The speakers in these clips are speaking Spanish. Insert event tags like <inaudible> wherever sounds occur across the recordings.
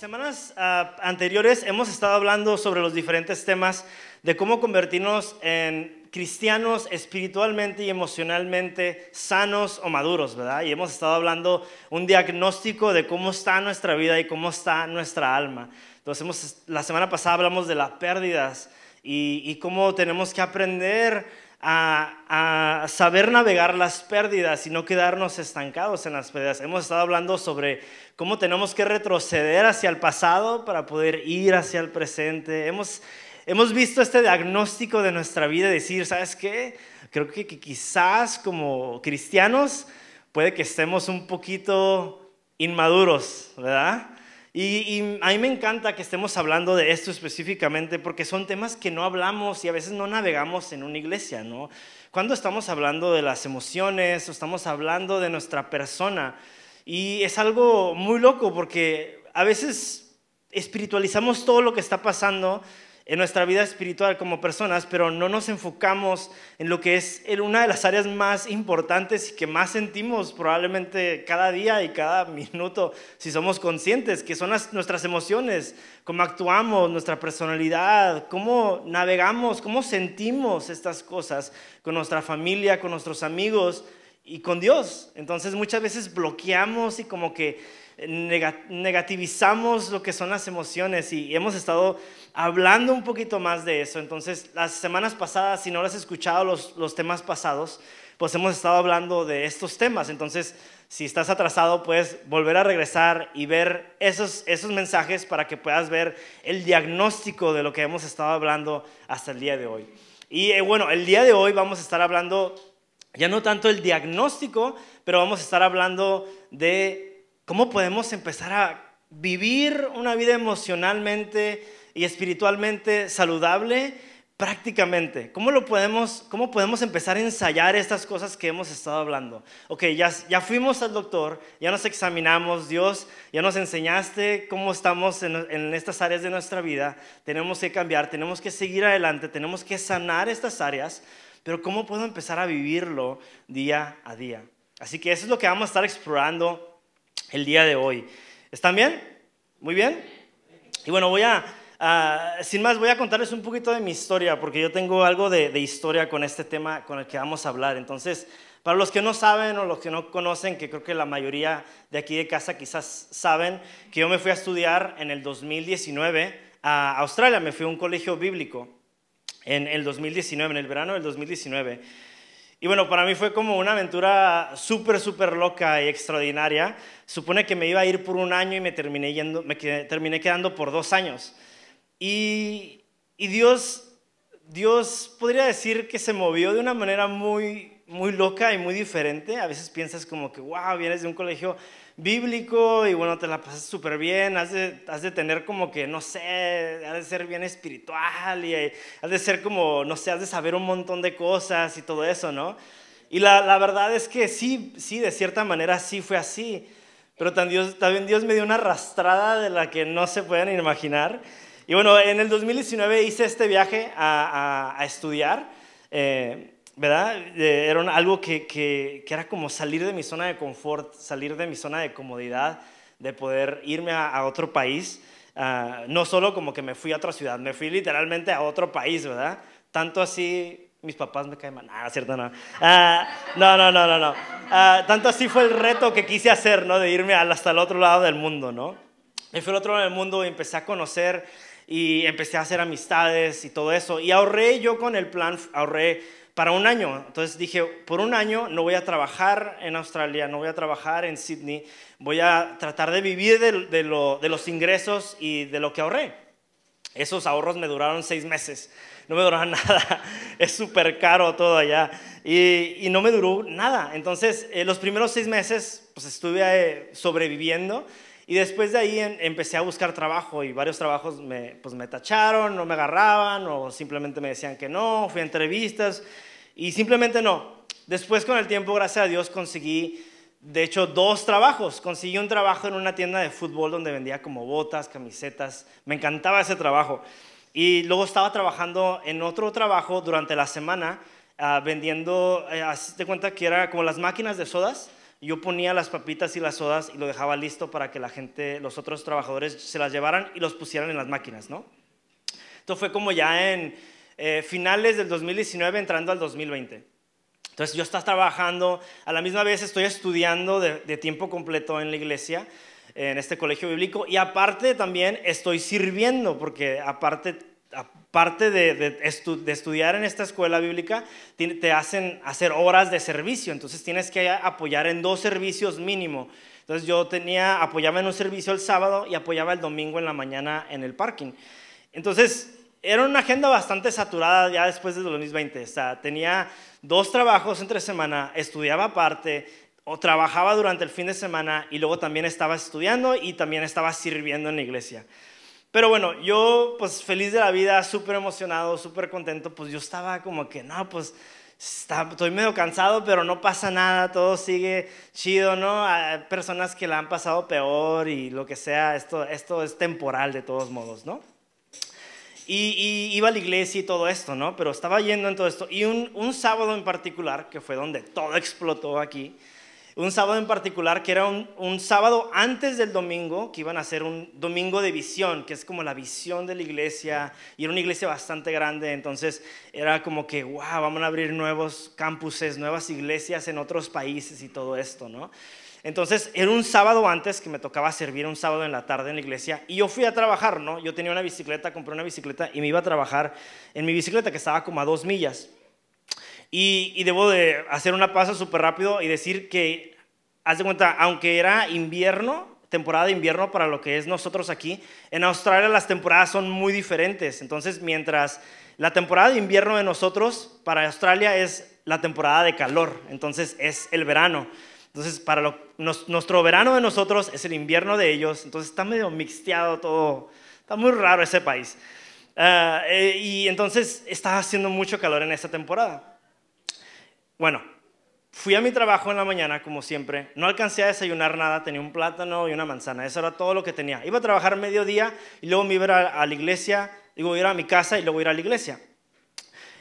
semanas ah, anteriores hemos estado hablando sobre los diferentes temas de cómo convertirnos en cristianos espiritualmente y emocionalmente sanos o maduros, ¿verdad? Y hemos estado hablando un diagnóstico de cómo está nuestra vida y cómo está nuestra alma. Entonces, la semana pasada hablamos de las pérdidas y, y cómo tenemos que aprender a, saber navegar las pérdidas y no quedarnos estancados en las pérdidas. Hemos estado hablando sobre cómo tenemos que retroceder hacia el pasado para poder ir hacia el presente. Hemos, hemos visto este diagnóstico de nuestra vida decir, ¿sabes qué? Creo que quizás como cristianos puede que estemos un poquito inmaduros, ¿verdad? Y, a mí me encanta que estemos hablando de esto específicamente porque son temas que no hablamos y a veces no navegamos en una iglesia, ¿no? Cuando estamos hablando de las emociones o estamos hablando de nuestra persona y es algo muy loco porque a veces espiritualizamos todo lo que está pasando en nuestra vida espiritual como personas, pero no nos enfocamos en lo que es una de las áreas más importantes y que más sentimos probablemente cada día y cada minuto, si somos conscientes, que son nuestras emociones, cómo actuamos, nuestra personalidad, cómo navegamos, cómo sentimos estas cosas con nuestra familia, con nuestros amigos y con Dios. Entonces muchas veces bloqueamos y como que negativizamos lo que son las emociones y hemos estado hablando un poquito más de eso. Entonces, las semanas pasadas, si no has escuchado los, los temas pasados, pues hemos estado hablando de estos temas. Entonces, si estás atrasado, puedes volver a regresar y ver esos, esos mensajes para que puedas ver el diagnóstico de lo que hemos estado hablando hasta el día de hoy. Y eh, bueno, el día de hoy vamos a estar hablando ya no tanto el diagnóstico, pero vamos a estar hablando de ¿Cómo podemos empezar a vivir una vida emocionalmente espiritualmente saludable prácticamente? ¿Cómo, lo podemos, ¿Cómo podemos empezar a ensayar estas cosas que hemos estado hablando? Ok, ya, ya fuimos al doctor, ya nos examinamos, Dios, ya nos enseñaste cómo estamos en, en estas áreas de nuestra vida, tenemos que cambiar, tenemos que seguir adelante, tenemos que sanar estas áreas, pero ¿cómo puedo empezar a vivirlo día a día? Así que eso es lo que vamos a estar explorando el día de hoy. ¿Están bien? ¿Muy bien? Y bueno, voy a, sin más, voy a contarles un poquito de mi historia, porque yo tengo algo de, historia con este tema con el que vamos a hablar. Entonces, para los que no saben o los que no conocen, que creo que la mayoría de aquí de casa quizás saben, que yo me fui a estudiar en el 2019 a Australia, me fui a un colegio bíblico en el 2019, en el verano del 2019. Y bueno, para mí fue como una aventura súper, súper loca y extraordinaria. Supone que me iba a ir por un año y me terminé, yendo, me terminé quedando por dos años. Y, y Dios, Dios podría decir que se movió de una manera muy, muy loca y muy diferente. A veces piensas como que, wow, vienes de un colegio bíblico y bueno, te la pasas súper bien, has de, has de, tener como que, no sé, has de ser bien espiritual y has de ser como, no sé, has de saber un montón de cosas y todo eso, ¿no? Y la, la verdad es que sí, sí, de cierta manera sí fue así, pero también Dios, también Dios me dio una arrastrada de la que no se pueden imaginar. Y bueno, en el 2019 hice este viaje a, a, a estudiar. Eh, ¿verdad? Era algo que, que, era como salir de mi zona de confort, salir de mi zona de comodidad, de poder irme a, otro país. Ah, no solo como que me fui a otra ciudad, me fui literalmente a otro país, ¿verdad? Tanto así, mis papás me caen mal, nada, ¿cierto? No, ah, no, no, no, no. no. Ah, tanto así fue el reto que quise hacer, ¿no? De irme hasta el otro lado del mundo, ¿no? Me fui al otro lado del mundo y empecé a conocer y empecé a hacer amistades y todo eso. Y ahorré yo con el plan, ahorré para un año. Entonces dije, por un año no voy a trabajar en Australia, no voy a trabajar en Sydney, voy a tratar de vivir de, los ingresos y de lo que ahorré. Esos ahorros me duraron seis meses, no me duraron <laughs> nada, es súper caro todo allá y, no me duró nada. Entonces, eh, los primeros seis meses pues estuve eh, sobreviviendo y después de ahí empecé a buscar trabajo y varios trabajos me, pues me tacharon, no me agarraban o simplemente me decían que no, fui a entrevistas y simplemente no. Después con el tiempo, gracias a Dios, conseguí, de hecho, dos trabajos. Conseguí un trabajo en una tienda de fútbol donde vendía como botas, camisetas. Me encantaba ese trabajo. Y luego estaba trabajando en otro trabajo durante la semana, uh, vendiendo, uh, de cuenta que era como las máquinas de sodas, yo ponía las papitas y las sodas y lo dejaba listo para que la gente, los otros trabajadores se las llevaran y los pusieran en las máquinas, ¿no? Esto fue como ya en eh, finales del 2019 entrando al 2020. Entonces yo estaba trabajando, a la misma vez estoy estudiando de, de tiempo completo en la iglesia, en este colegio bíblico, y aparte también estoy sirviendo, porque aparte aparte de, estudiar en esta escuela bíblica, te hacen hacer horas de servicio, entonces tienes que apoyar en dos servicios mínimo. Entonces yo tenía, apoyaba en un servicio el sábado y apoyaba el domingo en la mañana en el parking. Entonces era una agenda bastante saturada ya después de 2020. O sea, tenía dos trabajos entre semana, estudiaba aparte, o trabajaba durante el fin de semana y luego también estaba estudiando y también estaba sirviendo en la iglesia. Pero bueno, yo pues feliz de la vida, súper emocionado, súper contento, pues yo estaba como que, no, pues estoy medio cansado, pero no pasa nada, todo sigue chido, ¿no? Hay personas que la han pasado peor y lo que sea, esto, esto es temporal de todos modos, ¿no? Y, iba a la iglesia y todo esto, ¿no? Pero estaba yendo en todo esto. Y un, un sábado en particular, que fue donde todo explotó aquí, un sábado en particular que era un, sábado antes del domingo, que iban a ser un domingo de visión, que es como la visión de la iglesia, y era una iglesia bastante grande, entonces era como que, wow, vamos a abrir nuevos campuses, nuevas iglesias en otros países y todo esto, ¿no? Entonces era un sábado antes que me tocaba servir un sábado en la tarde en la iglesia y yo fui a trabajar, ¿no? Yo tenía una bicicleta, compré una bicicleta y me iba a trabajar en mi bicicleta que estaba como a dos millas. Y, debo de hacer una pausa súper rápido y decir que, haz de cuenta, aunque era invierno, temporada de invierno para lo que es nosotros aquí, en Australia las temporadas son muy diferentes. Entonces, mientras la temporada de invierno de nosotros, para Australia es la temporada de calor, entonces es el verano. Entonces, para nuestro verano de nosotros es el invierno de ellos, entonces está medio mixteado todo, está muy raro ese país. Ah, eh, y entonces está haciendo mucho calor en esta temporada. Bueno, fui a mi trabajo en la mañana, como siempre. No alcancé a desayunar nada, tenía un plátano y una manzana. Eso era todo lo que tenía. Iba a trabajar mediodía y luego me iba a, la iglesia, digo, ir a mi casa y luego ir a la iglesia.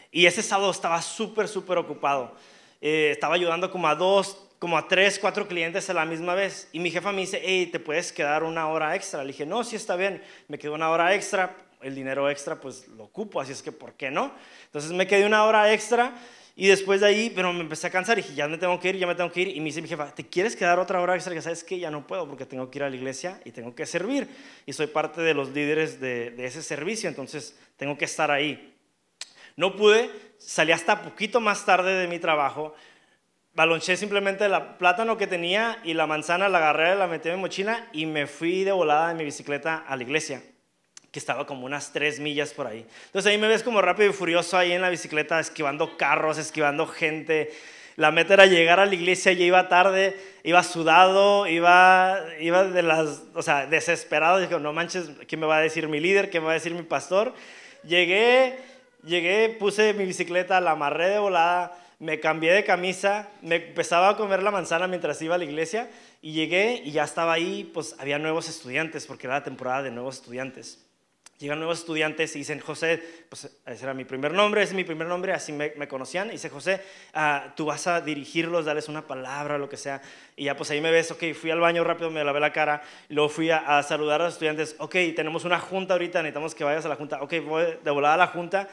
Y ese sábado estaba súper, súper ocupado. Eh, estaba ayudando como a dos, como a tres, cuatro clientes a la misma vez. Y mi jefa me dice, hey, ¿te puedes quedar una hora extra? Le dije, no, sí está bien. Me quedó una hora extra. El dinero extra, pues lo ocupo, así es que, ¿por qué no? Entonces me quedé una hora extra y después de ahí, pero me empecé a cansar y dije, ya me tengo que ir, ya me tengo que ir. Y me dice mi jefa, ¿te quieres quedar otra hora extra? Que sabes que ya no puedo porque tengo que ir a la iglesia y tengo que servir. Y soy parte de los líderes de, de ese servicio, entonces tengo que estar ahí. No pude, salí hasta poquito más tarde de mi trabajo. Balonché simplemente el plátano que tenía y la manzana la agarré, la metí en mi mochila y me fui de volada en mi bicicleta a la iglesia que estaba como unas tres millas por ahí. Entonces ahí me ves como rápido y furioso ahí en la bicicleta, esquivando carros, esquivando gente. La meta era llegar a la iglesia, ya iba tarde, iba sudado, iba, iba de las, o sea, desesperado. Dije, no manches, ¿qué me va a decir mi líder? ¿Qué me va a decir mi pastor? Llegué, llegué, puse mi bicicleta, la amarré de volada, me cambié de camisa, me empezaba a comer la manzana mientras iba a la iglesia y llegué y ya estaba ahí, pues había nuevos estudiantes, porque era la temporada de nuevos estudiantes. Llegan nuevos estudiantes y dicen, José, pues ese era mi primer nombre, ese es mi primer nombre, así me, conocían. Y dice, José, ah, tú vas a dirigirlos, darles una palabra, lo que sea. Y ya pues ahí me ves, ok, fui al baño rápido, me lavé la cara, luego fui a, saludar a los estudiantes, ok, tenemos una junta ahorita, necesitamos que vayas a la junta, ok, voy de volada a la junta.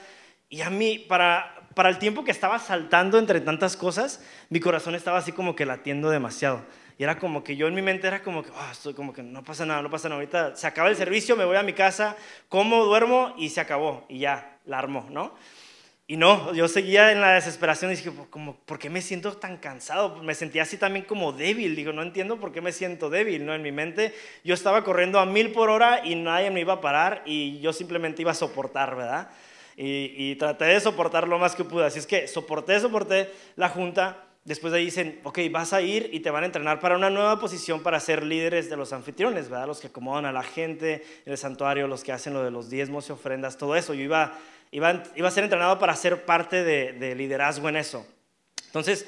Y a mí, para, para el tiempo que estaba saltando entre tantas cosas, mi corazón estaba así como que latiendo demasiado. Y era como que yo en mi mente era como que, oh, estoy como que no pasa nada, no pasa nada. Ahorita se acaba el servicio, me voy a mi casa, como, duermo y se acabó. Y ya, la armó, ¿no? Y no, yo seguía en la desesperación y dije, como, ¿por qué me siento tan cansado? Me sentía así también como débil. Digo, no entiendo por qué me siento débil, ¿no? En mi mente yo estaba corriendo a mil por hora y nadie me iba a parar y yo simplemente iba a soportar, ¿verdad? Y, y traté de soportar lo más que pude. Así es que soporté, soporté la junta después de ahí dicen, ok, vas a ir y te van a entrenar para una nueva posición para ser líderes de los anfitriones, ¿verdad? Los que acomodan a la gente en el santuario, los que hacen lo de los diezmos y ofrendas, todo eso. Yo iba, iba, iba a ser entrenado para ser parte de, de liderazgo en eso. Entonces,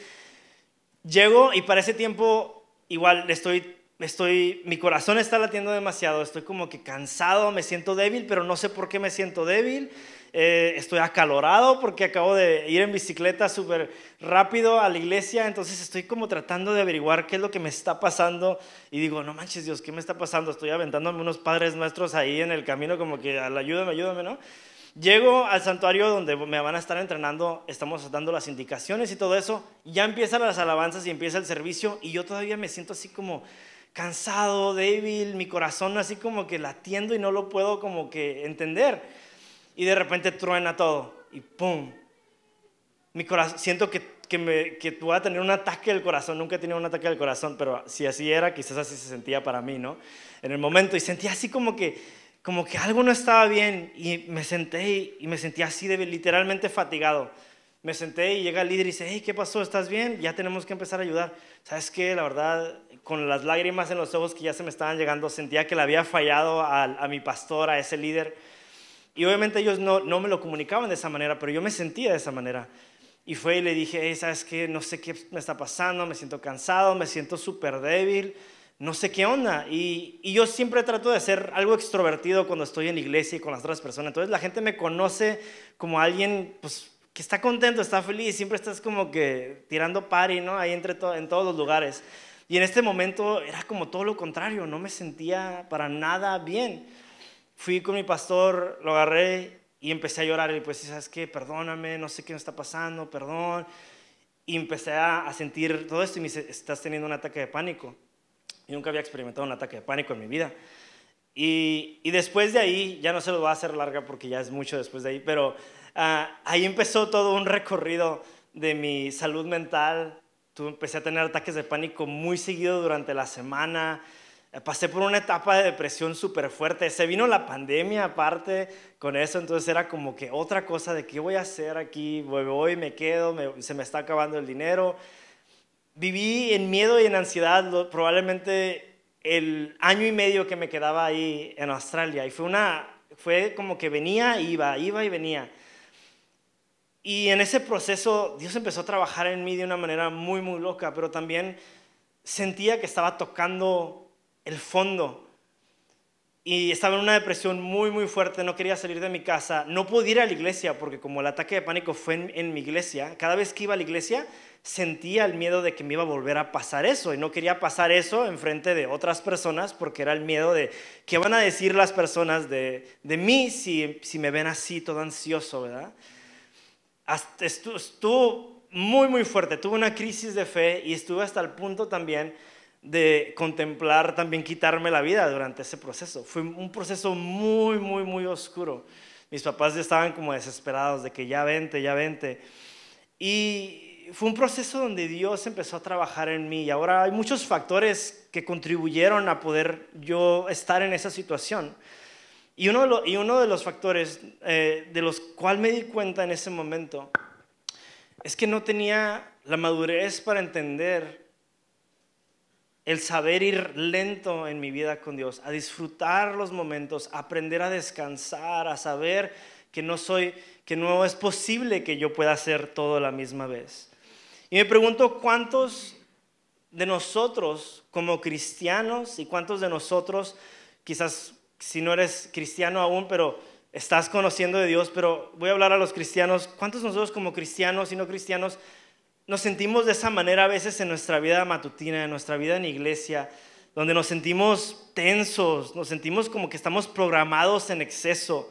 llego y para ese tiempo igual estoy, estoy, mi corazón está latiendo demasiado, estoy como que cansado, me siento débil, pero no sé por qué me siento débil. Eh, estoy acalorado porque acabo de ir en bicicleta súper rápido a la iglesia, entonces estoy como tratando de averiguar qué es lo que me está pasando y digo, no manches Dios, ¿qué me está pasando? Estoy aventándome unos padres nuestros ahí en el camino como que ayúdame, ayúdame, ¿no? Llego al santuario donde me van a estar entrenando, estamos dando las indicaciones y todo eso, ya empiezan las alabanzas y empieza el servicio y yo todavía me siento así como cansado, débil, mi corazón así como que latiendo y no lo puedo como que entender. Y de repente truena todo y ¡pum! Mi corazón, siento que, que, me, que voy a tener un ataque del corazón, nunca he tenido un ataque del corazón, pero si así era, quizás así se sentía para mí, ¿no? En el momento y sentía así como que, como que algo no estaba bien y me senté y, me sentía así de literalmente fatigado. Me senté y llega el líder y dice, hey, ¿qué pasó? ¿Estás bien? Ya tenemos que empezar a ayudar. ¿Sabes qué? La verdad, con las lágrimas en los ojos que ya se me estaban llegando, sentía que le había fallado a, mi pastor, a ese líder. Y obviamente ellos no, no, me lo comunicaban de esa manera, pero yo me sentía de esa manera. Y fue y le dije, ¿sabes qué? No sé qué me está pasando, me siento cansado, me siento súper débil, no sé qué onda. Y, y, yo siempre trato de ser algo extrovertido cuando estoy en la iglesia y con las otras personas. Entonces la gente me conoce como alguien pues, que está contento, está feliz, siempre estás como que tirando party, ¿no? Ahí entre en todos los lugares. Y en este momento era como todo lo contrario, no me sentía para nada bien. Fui con mi pastor, lo agarré y empecé a llorar y pues, ¿sabes qué? Perdóname, no sé qué me está pasando, perdón. Y empecé a sentir todo esto y me dice, estás teniendo un ataque de pánico. Y nunca había experimentado un ataque de pánico en mi vida. Y, y después de ahí, ya no se lo voy a hacer larga porque ya es mucho después de ahí, pero uh, ahí empezó todo un recorrido de mi salud mental, empecé a tener ataques de pánico muy seguido durante la semana. Pasé por una etapa de depresión súper fuerte. Se vino la pandemia aparte con eso, entonces era como que otra cosa de qué voy a hacer aquí, voy, me quedo, se me está acabando el dinero. Viví en miedo y en ansiedad probablemente el año y medio que me quedaba ahí en Australia. Y fue, una, fue como que venía, iba, iba y venía. Y en ese proceso Dios empezó a trabajar en mí de una manera muy, muy loca, pero también sentía que estaba tocando el fondo. Y estaba en una depresión muy, muy fuerte, no quería salir de mi casa, no podía ir a la iglesia, porque como el ataque de pánico fue en, mi iglesia, cada vez que iba a la iglesia sentía el miedo de que me iba a volver a pasar eso, y no quería pasar eso en frente de otras personas, porque era el miedo de qué van a decir las personas de, de mí si, si me ven así, todo ansioso, ¿verdad? estuvo muy, muy fuerte. Tuve una crisis de fe y estuve hasta el punto también de contemplar también quitarme la vida durante ese proceso. Fue un proceso muy, muy, muy oscuro. Mis papás ya estaban como desesperados de que ya vente, ya vente. Y fue un proceso donde Dios empezó a trabajar en mí y ahora hay muchos factores que contribuyeron a poder yo estar en esa situación. Y uno de, los, y uno de los factores eh, de los cuales me di cuenta en ese momento es que no tenía la madurez para entender el saber ir lento en mi vida con Dios, a disfrutar los momentos, aprender a descansar, a saber que no soy, que no es posible que yo pueda hacer todo la misma vez. Y me pregunto cuántos de nosotros como cristianos y cuántos de nosotros quizás si no eres cristiano aún, pero estás conociendo de Dios, pero voy a hablar a los cristianos. ¿Cuántos nosotros como cristianos y no cristianos nos sentimos de esa manera a veces en nuestra vida matutina, en nuestra vida en iglesia, donde nos sentimos tensos, nos sentimos como que estamos programados en exceso,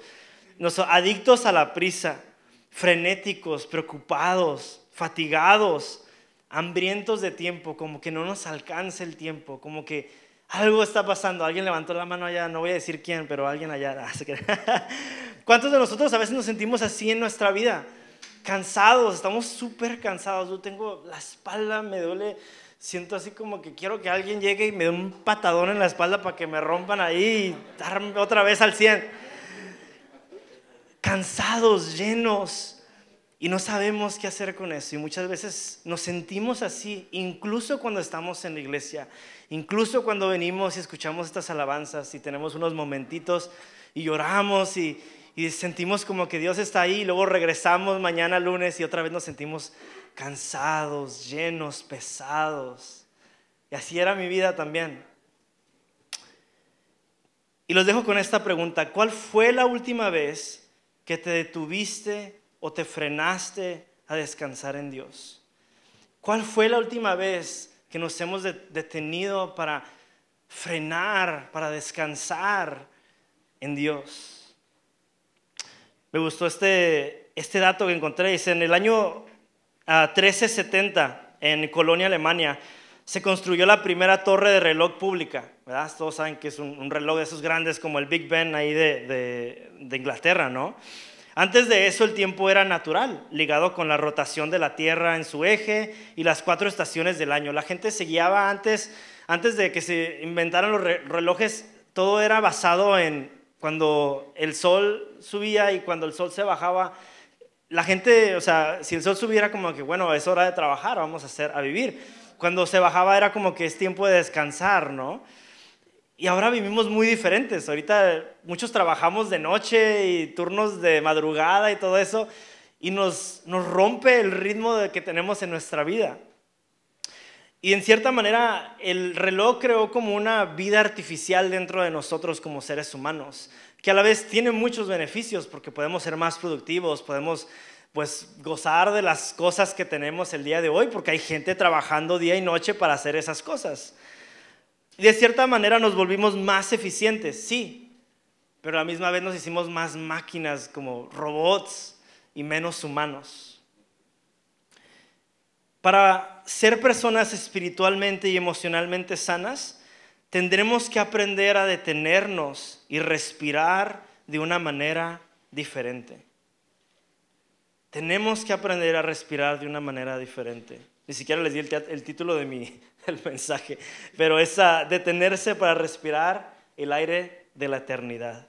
nos adictos a la prisa, frenéticos, preocupados, fatigados, hambrientos de tiempo, como que no nos alcanza el tiempo, como que algo está pasando. Alguien levantó la mano allá, no voy a decir quién, pero alguien allá. <laughs> ¿Cuántos de nosotros a veces nos sentimos así en nuestra vida? Cansados, estamos súper cansados. Yo tengo la espalda, me duele. Siento así como que quiero que alguien llegue y me dé un patadón en la espalda para que me rompan ahí y darme otra vez al 100. Cansados, llenos y no sabemos qué hacer con eso. Y muchas veces nos sentimos así, incluso cuando estamos en la iglesia, incluso cuando venimos y escuchamos estas alabanzas y tenemos unos momentitos y lloramos y, sentimos como que Dios está ahí y luego regresamos mañana lunes y otra vez nos sentimos cansados, llenos, pesados. Y así era mi vida también. Y los dejo con esta pregunta. ¿Cuál fue la última vez que te detuviste o te frenaste a descansar en Dios? ¿Cuál fue la última vez que nos hemos detenido para frenar, para descansar en Dios? Me gustó este, este dato que encontré. Dice, en el año 1370, ah, en Colonia, Alemania, se construyó la primera torre de reloj pública. Todos saben que es un, reloj de esos grandes como el Big Ben ahí de, de, Inglaterra, ¿no? Antes de eso el tiempo era natural, ligado con la rotación de la Tierra en su eje y las cuatro estaciones del año. La gente se guiaba antes, antes de que se inventaran los relojes, todo era basado en cuando el sol subía y cuando el sol se bajaba. La gente, o sea, si el sol subiera como que, bueno, es hora de trabajar, vamos a hacer, a vivir cuando se bajaba era como que es tiempo de descansar, ¿no? Y ahora vivimos muy diferentes. Ahorita muchos trabajamos de noche y turnos de madrugada y todo eso, y nos, nos rompe el ritmo que tenemos en nuestra vida. Y en cierta manera el reloj creó como una vida artificial dentro de nosotros como seres humanos, que a la vez tiene muchos beneficios porque podemos ser más productivos, podemos pues gozar de las cosas que tenemos el día de hoy, porque hay gente trabajando día y noche para hacer esas cosas. de cierta manera nos volvimos más eficientes, sí, pero a la misma vez nos hicimos más máquinas como robots y menos humanos. Para ser personas espiritualmente y emocionalmente sanas, tendremos que aprender a detenernos y respirar de una manera diferente. Tenemos que aprender a respirar de una manera diferente. Ni siquiera les di el, título de mi <laughs> el mensaje, pero es detenerse para respirar el aire de la eternidad.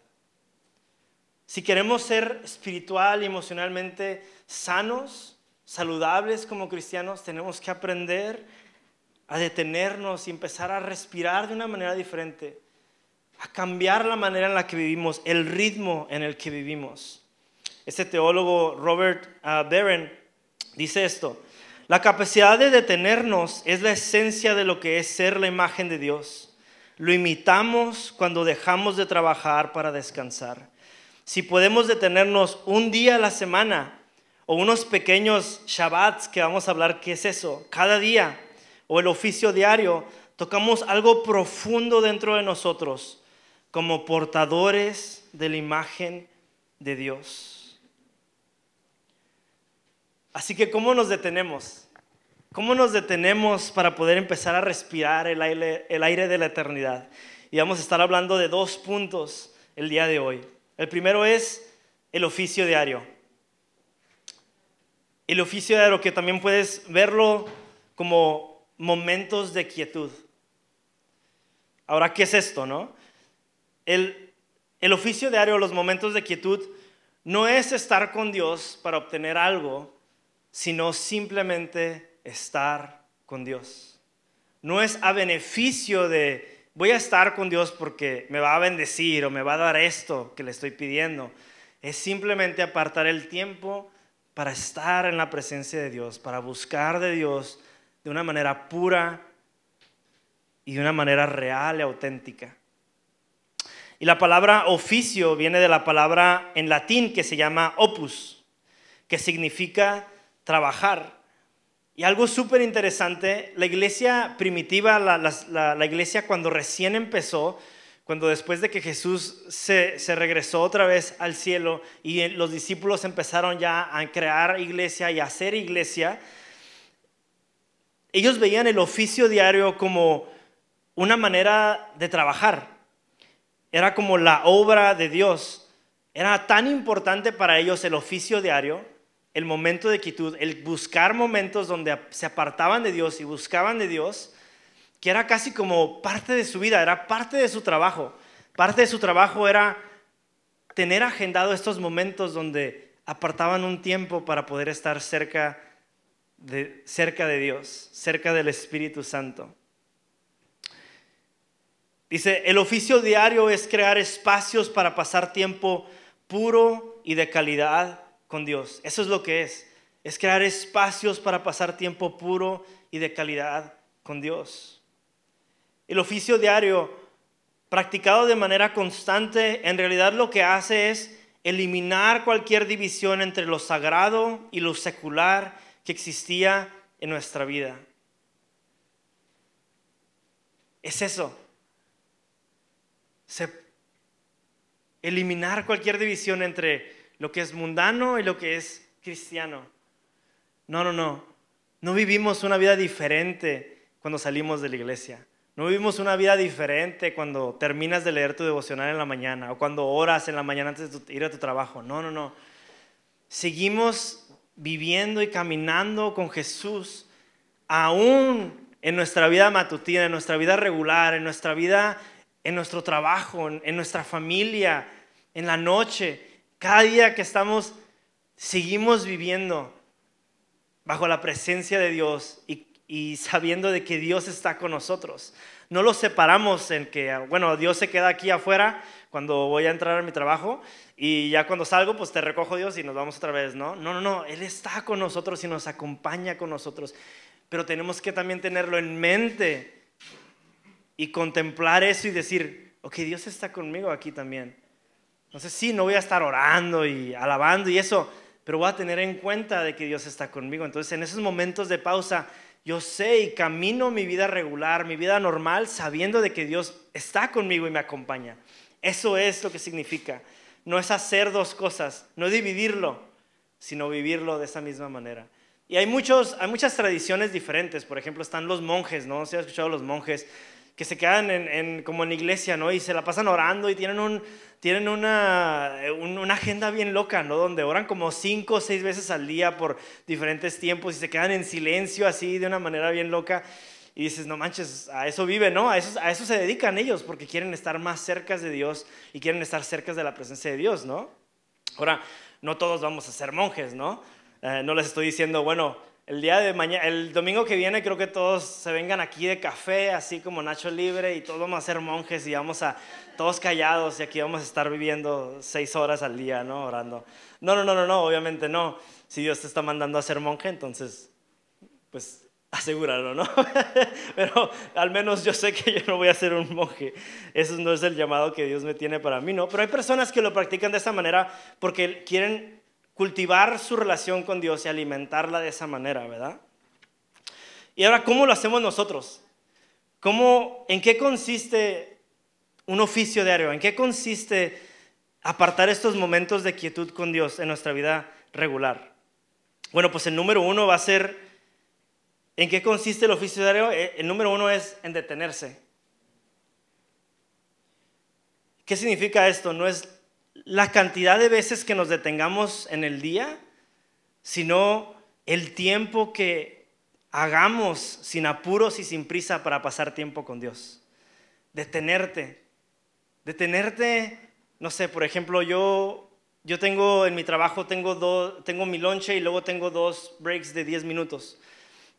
Si queremos ser espiritual y emocionalmente sanos, saludables como cristianos, tenemos que aprender a detenernos y empezar a respirar de una manera diferente, a cambiar la manera en la que vivimos, el ritmo en el que vivimos. Este teólogo Robert uh, Barron dice esto, la capacidad de detenernos es la esencia de lo que es ser la imagen de Dios. Lo imitamos cuando dejamos de trabajar para descansar. Si podemos detenernos un día a la semana o unos pequeños Shabbats que vamos a hablar, ¿qué es eso? Cada día o el oficio diario, tocamos algo profundo dentro de nosotros como portadores de la imagen de Dios. Así que, ¿cómo nos detenemos? ¿Cómo nos detenemos para poder empezar a respirar el aire, el aire de la eternidad? Y vamos a estar hablando de dos puntos el día de hoy. El primero es el oficio diario. El oficio diario que también puedes verlo como momentos de quietud. Ahora, ¿qué es esto, no? El, el oficio diario, los momentos de quietud, no es estar con Dios para obtener algo, sino simplemente estar con Dios. No es a beneficio de voy a estar con Dios porque me va a bendecir o me va a dar esto que le estoy pidiendo. Es simplemente apartar el tiempo para estar en la presencia de Dios, para buscar de Dios de una manera pura y de una manera real y auténtica. Y la palabra oficio viene de la palabra en latín que se llama opus, que significa trabajar. Y algo súper interesante, la iglesia primitiva, la, iglesia cuando recién empezó, cuando después de que Jesús se, regresó otra vez al cielo y los discípulos empezaron ya a crear iglesia y a hacer iglesia, ellos veían el oficio diario como una manera de trabajar. Era como la obra de Dios. Era tan importante para ellos el oficio diario el momento de quietud, el buscar momentos donde se apartaban de Dios y buscaban de Dios, que era casi como parte de su vida, era parte de su trabajo. Parte de su trabajo era tener agendado estos momentos donde apartaban un tiempo para poder estar cerca de, cerca de Dios, cerca del Espíritu Santo. Dice, el oficio diario es crear espacios para pasar tiempo puro y de calidad con Dios. Eso es lo que es. Es crear espacios para pasar tiempo puro y de calidad con Dios. El oficio diario, practicado de manera constante, en realidad lo que hace es eliminar cualquier división entre lo sagrado y lo secular que existía en nuestra vida. Es eso. eliminar cualquier división entre lo que es mundano y lo que es cristiano. No, no, no. No vivimos una vida diferente cuando salimos de la iglesia. No vivimos una vida diferente cuando terminas de leer tu devocional en la mañana o cuando oras en la mañana antes de ir a tu trabajo. No, no, no. Seguimos viviendo y caminando con Jesús aún en nuestra vida matutina, en nuestra vida regular, en nuestra vida, en nuestro trabajo, en, nuestra familia, en la noche. Cada día que estamos, seguimos viviendo bajo la presencia de Dios y y sabiendo de que Dios está con nosotros. No lo separamos en que, bueno, Dios se queda aquí afuera cuando voy a entrar a mi trabajo y ya cuando salgo, pues te recojo Dios y nos vamos otra vez, ¿no? No, no, no, Él está con nosotros y nos acompaña con nosotros, pero tenemos que también tenerlo en mente y contemplar eso y decir, ok, Dios está conmigo aquí también. Entonces sí, no voy a estar orando y alabando y eso, pero voy a tener en cuenta de que Dios está conmigo. Entonces en esos momentos de pausa, yo sé y camino mi vida regular, mi vida normal, sabiendo de que Dios está conmigo y me acompaña. Eso es lo que significa. No es hacer dos cosas, no dividirlo, sino vivirlo de esa misma manera. Y hay, muchos, hay muchas tradiciones diferentes. Por ejemplo, están los monjes, ¿no? ¿Se ha escuchado los monjes? que se quedan en, como en iglesia, ¿no? Y se la pasan orando y tienen, un, tienen una, una agenda bien loca, ¿no? Donde oran como cinco o seis veces al día por diferentes tiempos y se quedan en silencio así de una manera bien loca. Y dices, no manches, a eso viven, ¿no? A eso, a eso se dedican ellos porque quieren estar más cerca de Dios y quieren estar cerca de la presencia de Dios, ¿no? Ahora, no todos vamos a ser monjes, ¿no? Eh, no les estoy diciendo, bueno, el día de mañana, el domingo que viene creo que todos se vengan aquí de café, así como Nacho Libre, y todos vamos a ser monjes y vamos a, todos callados, y aquí vamos a estar viviendo seis horas al día, ¿no? Orando. No, no, no, no, no, obviamente no. Si Dios te está mandando a ser monje, entonces, pues asegúralo, ¿no? <laughs> Pero al menos yo sé que yo no voy a ser un monje. Eso no es el llamado que Dios me tiene para mí, ¿no? Pero hay personas que lo practican de esa manera porque quieren cultivar su relación con Dios y alimentarla de esa manera, ¿verdad? Y ahora, ¿cómo lo hacemos nosotros? ¿Cómo, ¿En qué consiste un oficio diario? ¿En qué consiste apartar estos momentos de quietud con Dios en nuestra vida regular? Bueno, pues el número uno va a ser, ¿en qué consiste el oficio diario? Eh, el número uno es en detenerse. ¿Qué significa esto? No es la cantidad de veces que nos detengamos en el día, sino el tiempo que hagamos sin apuros y sin prisa para pasar tiempo con Dios. Detenerte. Detenerte, no sé, por ejemplo, yo, yo tengo en mi trabajo, tengo, tengo mi lonche y luego tengo dos breaks de 10 minutos.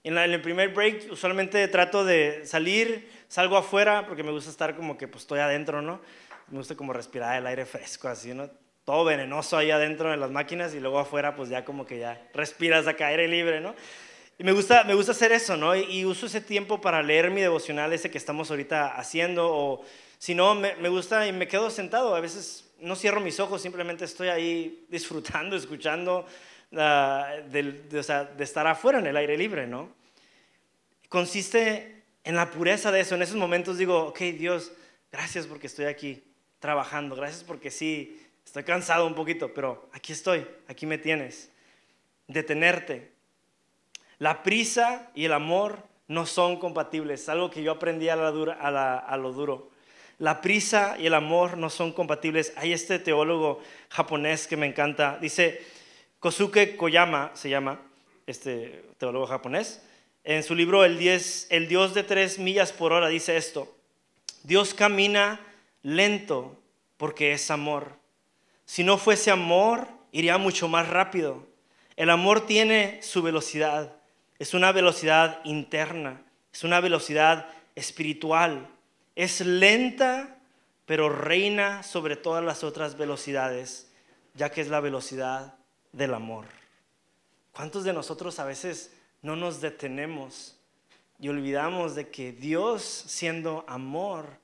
En, en, el primer break usualmente trato de salir, salgo afuera porque me gusta estar como que pues estoy adentro, ¿no? Me gusta como respirar el aire fresco, así, ¿no? Todo venenoso ahí adentro de las máquinas y luego afuera pues ya como que ya respiras acá aire libre, ¿no? Y me gusta, me gusta hacer eso, ¿no? Y, uso ese tiempo para leer mi devocional ese que estamos ahorita haciendo o si no, me, me gusta y me quedo sentado. A veces no cierro mis ojos, simplemente estoy ahí disfrutando, <laughs> escuchando, uh, de, o sea, de estar afuera en el aire libre, ¿no? Consiste en la pureza de eso. En esos momentos digo, ok, Dios, gracias porque estoy aquí trabajando. Gracias porque sí, estoy cansado un poquito, pero aquí estoy, aquí me tienes. Detenerte. La prisa y el amor no son compatibles, es algo que yo aprendí a, lo duro. La prisa y el amor no son compatibles. Hay este teólogo japonés que me encanta, dice Kosuke Koyama, se llama este teólogo japonés. En su libro El, el Dios de tres millas por hora dice esto, Dios camina lento porque es amor. Si no fuese amor, iría mucho más rápido. El amor tiene su velocidad. Es una velocidad interna, es una velocidad espiritual. Es lenta, pero reina sobre todas las otras velocidades, ya que es la velocidad del amor. ¿Cuántos de nosotros a veces no nos detenemos y olvidamos de que Dios, siendo amor,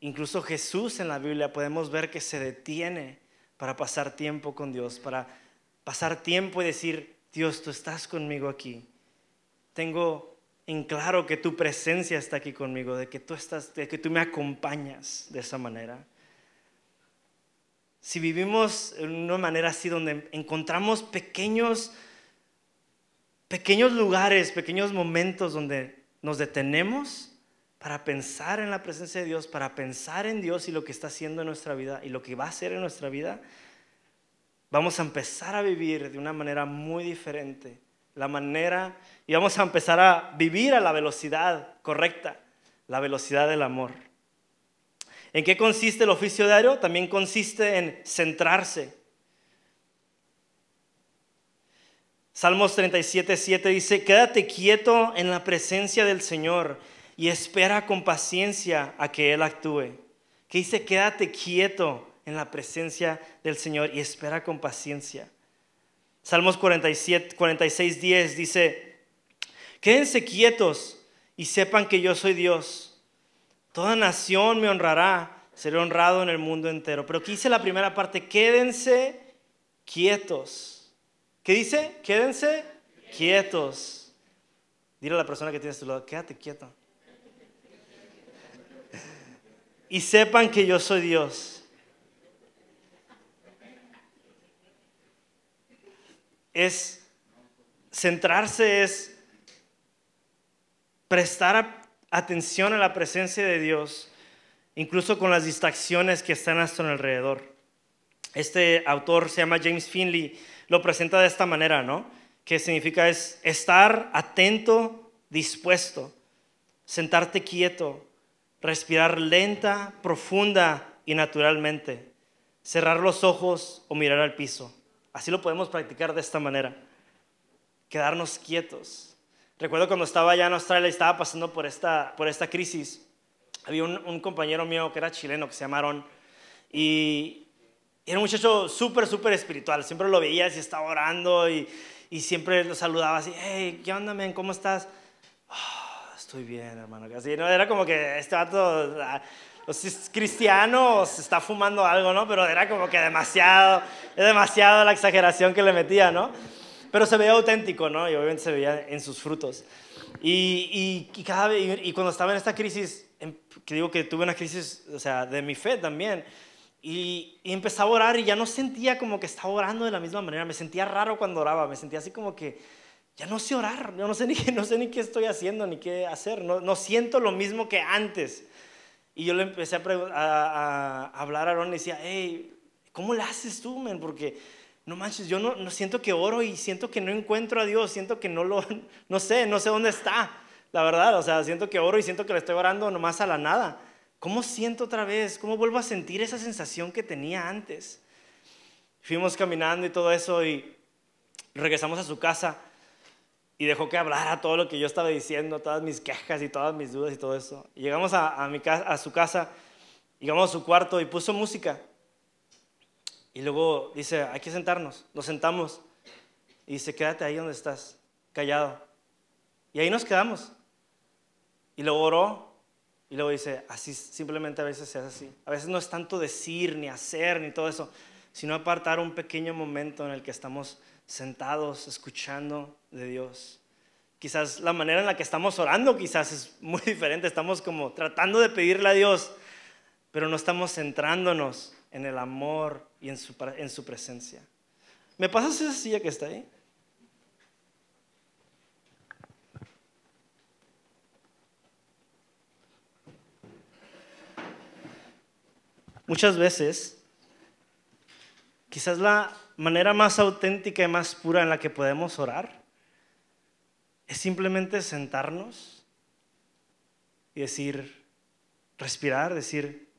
Incluso Jesús en la Biblia podemos ver que se detiene para pasar tiempo con Dios, para pasar tiempo y decir, Dios, tú estás conmigo aquí. Tengo en claro que tu presencia está aquí conmigo, de que tú estás, de que tú me acompañas de esa manera. Si vivimos en una manera así donde encontramos pequeños pequeños lugares, pequeños momentos donde nos detenemos para pensar en la presencia de Dios, para pensar en Dios y lo que está haciendo en nuestra vida y lo que va a hacer en nuestra vida, vamos a empezar a vivir de una manera muy diferente. La manera, y vamos a empezar a vivir a la velocidad correcta, la velocidad del amor. ¿En qué consiste el oficio diario? También consiste en centrarse. Salmos 37, 7 dice, quédate quieto en la presencia del Señor y espera con paciencia a que Él actúe. Que dice, quédate quieto en la presencia del Señor y espera con paciencia. Salmos 47, 46, 10 dice, quédense quietos y sepan que yo soy Dios. Toda nación me honrará, seré honrado en el mundo entero. Pero aquí dice la primera parte, quédense quietos. ¿Qué dice? Quédense quietos. Dile a la persona que tienes a tu lado, quédate quieto. Y sepan que yo soy Dios. es centrarse, es prestar atención a la presencia de Dios, incluso con las distracciones que están a nuestro alrededor. Este autor se llama James Finley, lo presenta de esta manera, ¿no? Que significa es estar atento, dispuesto, sentarte quieto, respirar lenta, profunda y naturalmente, cerrar los ojos o mirar al piso. Así lo podemos practicar de esta manera. Quedarnos quietos. Recuerdo cuando estaba allá en Australia y estaba pasando por esta, por esta crisis. Había un, compañero mío que era chileno, que se llamaron, y era un muchacho súper, súper espiritual. Siempre lo veías y estaba orando y, y siempre lo saludaba así, hey, ¿qué onda, men? ¿Cómo estás? Ah, estoy bien, hermano. Así, ¿no? Era como que este vato ah, pues, es cristiano se está fumando algo, ¿no? Pero era como que demasiado, es demasiado la exageración que le metía, ¿no? Pero se veía auténtico, ¿no? Y obviamente se veía en sus frutos. Y, y, cada vez, y, cuando estaba en esta crisis, que digo que tuve una crisis, o sea, de mi fe también, y, y, empezaba a orar y ya no sentía como que estaba orando de la misma manera, me sentía raro cuando oraba, me sentía así como que ya no sé orar, yo no sé ni, <laughs> no sé ni qué estoy haciendo, ni qué hacer, no, no siento lo mismo que antes. Y yo le empecé a, hablar a Aaron y decía, hey, ¿cómo le haces tú, men? Porque no manches, yo no, no, siento que oro y siento que no encuentro a Dios, siento que no lo, <laughs> no sé, no sé dónde está, la verdad, o sea, siento que oro y siento que le estoy orando nomás a la nada. ¿Cómo siento otra vez? ¿Cómo vuelvo a sentir esa sensación que tenía antes? Fuimos caminando y todo eso y regresamos a su casa y dejó que hablara todo lo que yo estaba diciendo, todas mis quejas y todas mis dudas y todo eso. Llegamos a, mi casa, a su casa, llegamos a su cuarto y puso música. Y luego dice, hay que sentarnos. Nos sentamos. Y dice, quédate ahí donde estás, callado. Y ahí nos quedamos. Y luego oró. Y luego dice, así simplemente a veces se hace así. A veces no es tanto decir, ni hacer, ni todo eso, sino apartar un pequeño momento en el que estamos sentados escuchando de Dios. Quizás la manera en la que estamos orando quizás es muy <laughs> diferente. Estamos como tratando de pedirle a Dios, pero no estamos centrándonos en el amor y en su, en su presencia. ¿Me pasas esa silla que está ahí? Muchas veces, quizás la manera más auténtica y más pura en la que podemos orar es simplemente sentarnos y decir, respirar, decir,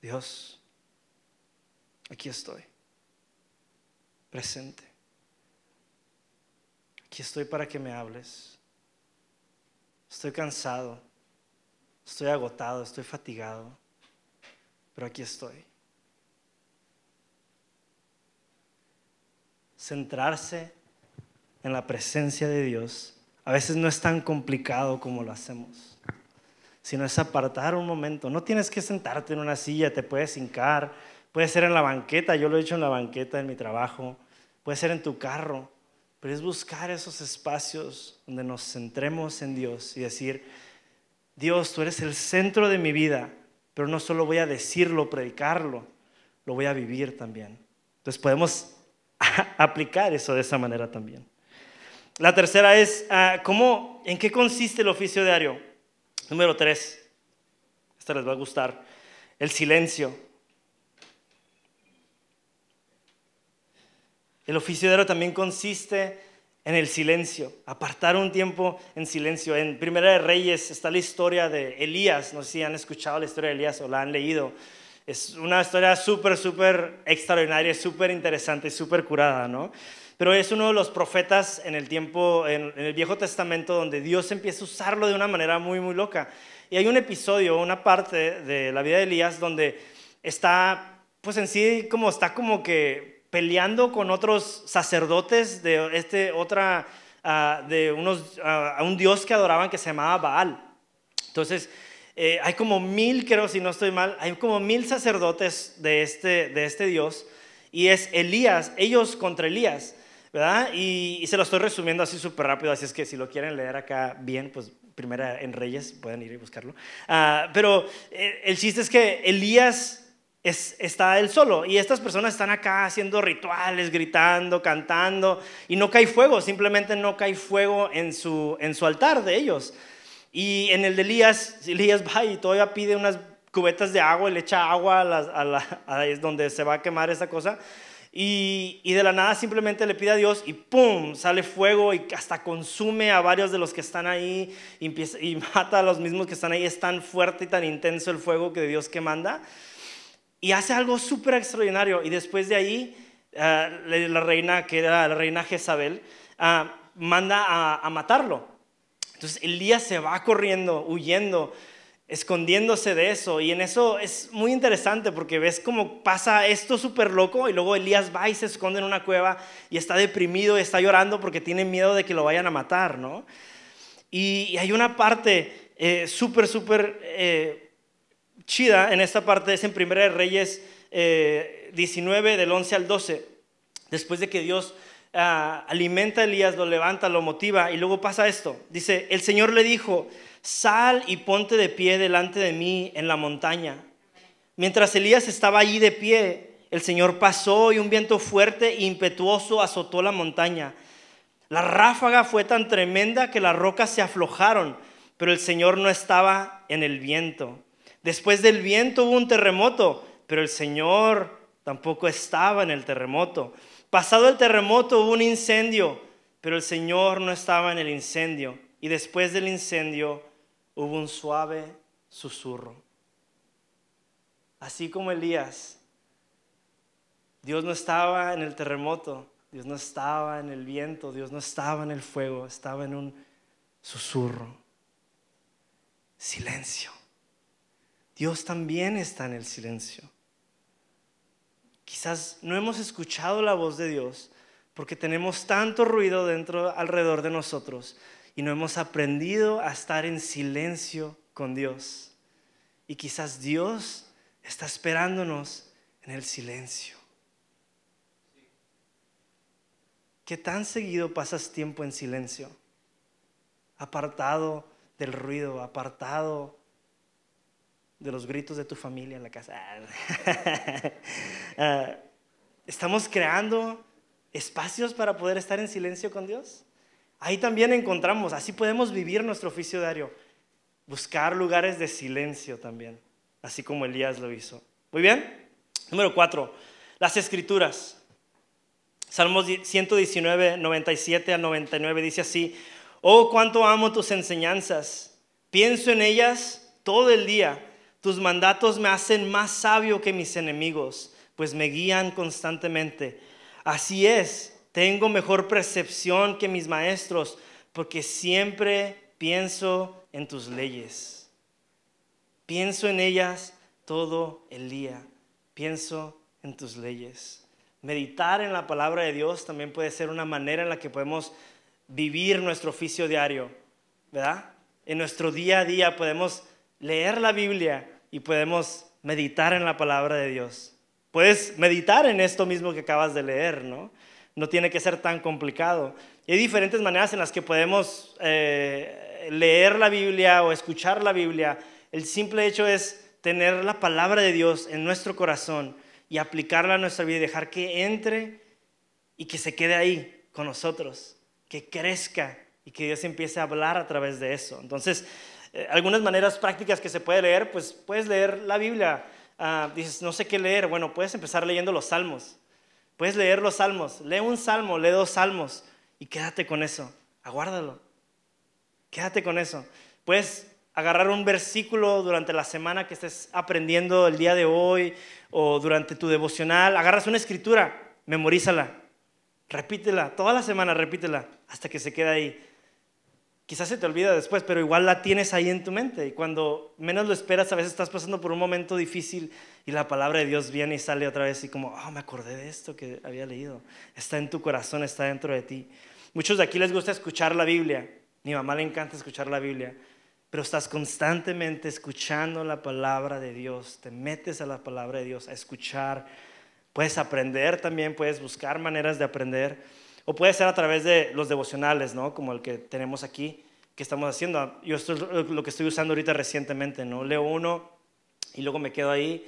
Dios, aquí estoy, presente. Aquí estoy para que me hables. Estoy cansado. Estoy agotado, estoy fatigado, pero aquí estoy. Centrarse en la presencia de Dios a veces no es tan complicado como lo hacemos. sino es apartar un momento. No tienes que sentarte en una silla, te puedes hincar, puede ser en la banqueta, yo lo he hecho en la banqueta en mi trabajo, puede ser en tu carro, pero es buscar esos espacios donde nos centremos en Dios y decir, Dios, tú eres el centro de mi vida, pero no solo voy a decirlo, predicarlo, lo voy a vivir también. Entonces podemos <laughs> aplicar eso de esa manera también. La tercera es, ah, ¿cómo, ¿en qué consiste el oficio diario? Número tres, esta les va a gustar, el silencio. El oficio diario también consiste en el silencio, apartar un tiempo en silencio. En Primera de Reyes está la historia de Elías, no sé si han escuchado la historia de Elías o la han leído. Es una historia súper, súper extraordinaria, súper interesante, súper curada, ¿no? Pero es uno de los profetas en el tiempo, en, el Viejo Testamento, donde Dios empieza a usarlo de una manera muy, muy loca. Y hay un episodio, una parte de la vida de Elías donde está, pues en sí, como está como que peleando con otros sacerdotes de este otra, ah, de unos, ah, a un dios que adoraban que se llamaba Baal. Entonces, eh, hay como mil, creo, si no estoy mal, hay como mil sacerdotes de este, de este Dios y es Elías, ellos contra Elías, ¿verdad? Y, se lo estoy resumiendo así súper rápido, así es que si lo quieren leer acá bien, pues primera en Reyes, pueden ir y buscarlo. Ah, pero eh, el chiste es que Elías es, está él solo y estas personas están acá haciendo rituales, gritando, cantando y no cae fuego, simplemente no cae fuego en su, en su altar de ellos. Y en el de Elías, Elías va y todavía pide unas cubetas de agua y le echa agua a, la, donde se va a quemar esa cosa. Y, y, de la nada simplemente le pide a Dios y ¡pum! sale fuego y hasta consume a varios de los que están ahí y, <laughs> mata a los mismos que están ahí. Es tan fuerte y tan intenso el fuego que Dios que. Y hace algo súper extraordinario. Y después de ahí, uh, la reina, que era la reina Jezabel, uh, manda a, a matarlo. Entonces Elías se va corriendo, huyendo, escondiéndose de eso. Y en eso es muy interesante porque ves cómo pasa esto súper loco y luego Elías va y se esconde en una cueva y está deprimido y está llorando porque tiene miedo de que lo vayan a matar, ¿no? Y, hay una parte eh, súper, súper eh, chida en esta parte, es en Primera de Reyes 19 eh, del 11 al 12, después de que Dios Ah, alimenta a Elías, lo levanta, lo motiva y luego pasa esto. Dice, el Señor le dijo, sal y ponte de pie delante de mí en la montaña. Mientras Elías estaba allí de pie, el Señor pasó y un viento fuerte e impetuoso azotó la montaña. La ráfaga fue tan tremenda que las rocas se aflojaron, pero el Señor no estaba en el viento. Después del viento hubo un terremoto, pero el Señor tampoco estaba en el terremoto. Pasado el terremoto hubo un incendio, pero el Señor no estaba en el incendio. Y después del incendio hubo un suave susurro. Así como Elías, Dios no estaba en el terremoto, Dios no estaba en el viento, Dios no estaba en el fuego, estaba en un susurro. Silencio. Dios también está en el silencio. Quizás no hemos escuchado la voz de Dios porque tenemos tanto ruido dentro alrededor de nosotros y no hemos aprendido a estar en silencio con Dios. Y quizás Dios está esperándonos en el silencio. ¿Qué tan seguido pasas tiempo en silencio? Apartado del ruido, apartado de los gritos de tu familia en la casa. <laughs> Ah, estamos creando espacios para poder estar en silencio con Dios. Ahí también encontramos, así podemos vivir nuestro oficio diario, buscar lugares de silencio también, así como Elías lo hizo. Muy bien. Número cuatro, las escrituras. Salmos 119, 97 al 99 dice así, oh, cuánto amo tus enseñanzas, pienso en ellas todo el día tus mandatos me hacen más sabio que mis enemigos, pues me guían constantemente. Así es, tengo mejor percepción que mis maestros, porque siempre pienso en tus leyes. Pienso en ellas todo el día. Pienso en tus leyes. Meditar en la palabra de Dios también puede ser una manera en la que podemos vivir nuestro oficio diario, ¿verdad? En nuestro día a día podemos leer la Biblia y podemos meditar en la palabra de Dios. Puedes meditar en esto mismo que acabas de leer, ¿no? No tiene que ser tan complicado. Y hay diferentes maneras en las que podemos eh, leer la Biblia o escuchar la Biblia. El simple hecho es tener la palabra de Dios en nuestro corazón y aplicarla a nuestra vida y dejar que entre y que se quede ahí con nosotros, que crezca y que Dios empiece a hablar a través de eso. Entonces, eh, algunas maneras prácticas que se puede leer, pues puedes leer la Biblia. Ah, dices, no sé qué leer. Bueno, puedes empezar leyendo los salmos. Puedes leer los salmos. Lee un salmo, lee dos salmos y quédate con eso. Aguárdalo. Quédate con eso. Puedes agarrar un versículo durante la semana que estés aprendiendo el día de hoy o durante tu devocional. Agarras una escritura, memorízala. Repítela, toda la semana repítela hasta que se quede ahí. Quizás se te olvida después, pero igual la tienes ahí en tu mente. Y cuando menos lo esperas, a veces estás pasando por un momento difícil y la palabra de Dios viene y sale otra vez y como, oh, me acordé de esto que había leído. Está en tu corazón, está dentro de ti. Muchos de aquí les gusta escuchar la Biblia. Mi mamá le encanta escuchar la Biblia. Pero estás constantemente escuchando la palabra de Dios. Te metes a la palabra de Dios a escuchar. Puedes aprender también, puedes buscar maneras de aprender. O puede ser a través de los devocionales, ¿no? Como el que tenemos aquí, que estamos haciendo. Yo esto es lo que estoy usando ahorita recientemente, ¿no? Leo uno y luego me quedo ahí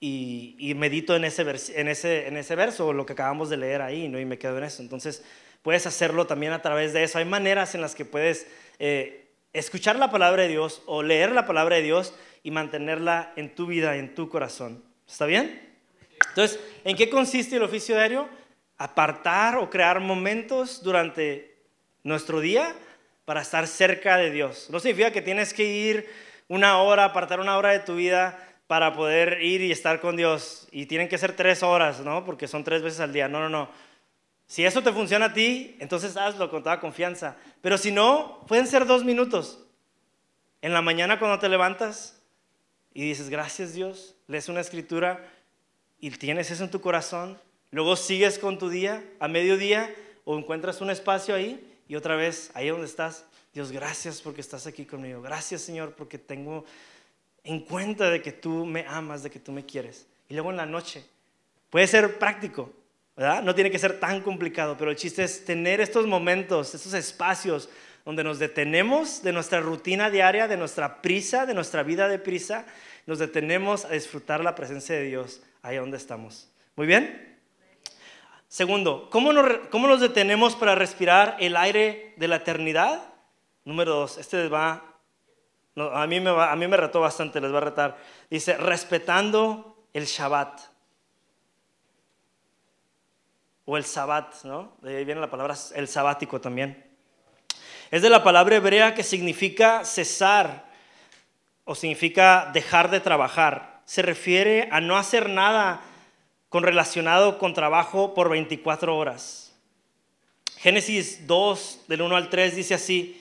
y, medito en ese, en, ese, en ese verso, lo que acabamos de leer ahí, ¿no? Y me quedo en eso. Entonces, puedes hacerlo también a través de eso. Hay maneras en las que puedes eh, escuchar la palabra de Dios o leer la palabra de Dios y mantenerla en tu vida, en tu corazón. ¿Está bien? Entonces, ¿en qué consiste el oficio diario? Apartar o crear momentos durante nuestro día para estar cerca de Dios. No significa que tienes que ir una hora, apartar una hora de tu vida para poder ir y estar con Dios. Y tienen que ser tres horas, ¿no? Porque son tres veces al día. No, no, no. Si eso te funciona a ti, entonces hazlo con toda confianza. Pero si no, pueden ser dos minutos. En la mañana cuando te levantas y dices, gracias Dios, lees una escritura y tienes eso en tu corazón, Luego sigues con tu día a mediodía o encuentras un espacio ahí y otra vez ahí donde estás. Dios, gracias porque estás aquí conmigo. Gracias Señor porque tengo en cuenta de que tú me amas, de que tú me quieres. Y luego en la noche. Puede ser práctico, ¿verdad? No tiene que ser tan complicado, pero el chiste es tener estos momentos, estos espacios donde nos detenemos de nuestra rutina diaria, de nuestra prisa, de nuestra vida de prisa, nos detenemos a disfrutar la presencia de Dios ahí donde estamos. ¿Muy bien? Segundo, ¿cómo nos, detenemos para respirar el aire de la eternidad? Número dos, este va, a, mí me va, a mí me retó bastante, les va a retar. Dice, respetando el Shabbat. O el Sabbat, ¿no? De ahí viene la palabra el sabático también. Es de la palabra hebrea que significa cesar o significa dejar de trabajar. Se refiere a no hacer nada con relacionado con trabajo por 24 horas. Génesis 2, del 1 al 3, dice así,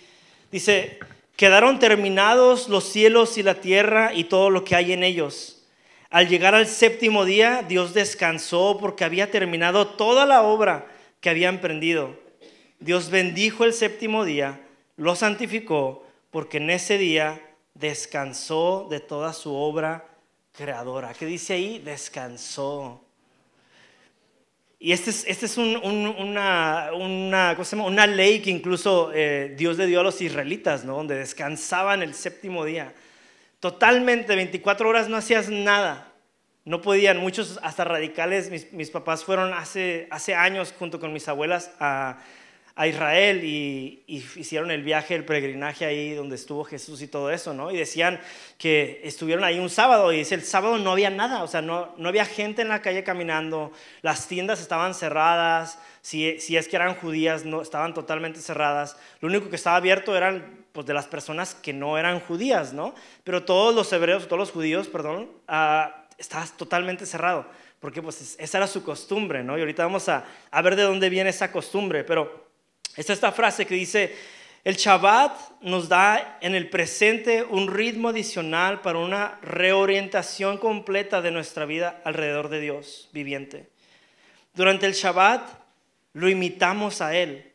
dice, quedaron terminados los cielos y la tierra y todo lo que hay en ellos. Al llegar al séptimo día, Dios descansó porque había terminado toda la obra que había emprendido. Dios bendijo el séptimo día, lo santificó, porque en ese día descansó de toda su obra creadora. ¿Qué dice ahí? Descansó. Y esta es, este es una, una, una, ley que incluso eh, Dios le dio a los israelitas, ¿no? donde descansaban el séptimo día. Totalmente, 24 horas no hacías nada. No podían, muchos hasta radicales, mis, mis papás fueron hace, hace años junto con mis abuelas a, a Israel y, hicieron el viaje, el peregrinaje ahí donde estuvo Jesús y todo eso, ¿no? Y decían que estuvieron ahí un sábado y dice, el sábado no había nada, o sea, no, no había gente en la calle caminando, las tiendas estaban cerradas, si, si es que eran judías, no, estaban totalmente cerradas, lo único que estaba abierto eran pues de las personas que no eran judías, ¿no? Pero todos los hebreos, todos los judíos, perdón, uh, estaba totalmente cerrado, porque pues esa era su costumbre, ¿no? Y ahorita vamos a ver de dónde viene esa costumbre, pero es esta frase que dice, el Shabbat nos da en el presente un ritmo adicional para una reorientación completa de nuestra vida alrededor de Dios viviente. Durante el Shabbat lo imitamos a Él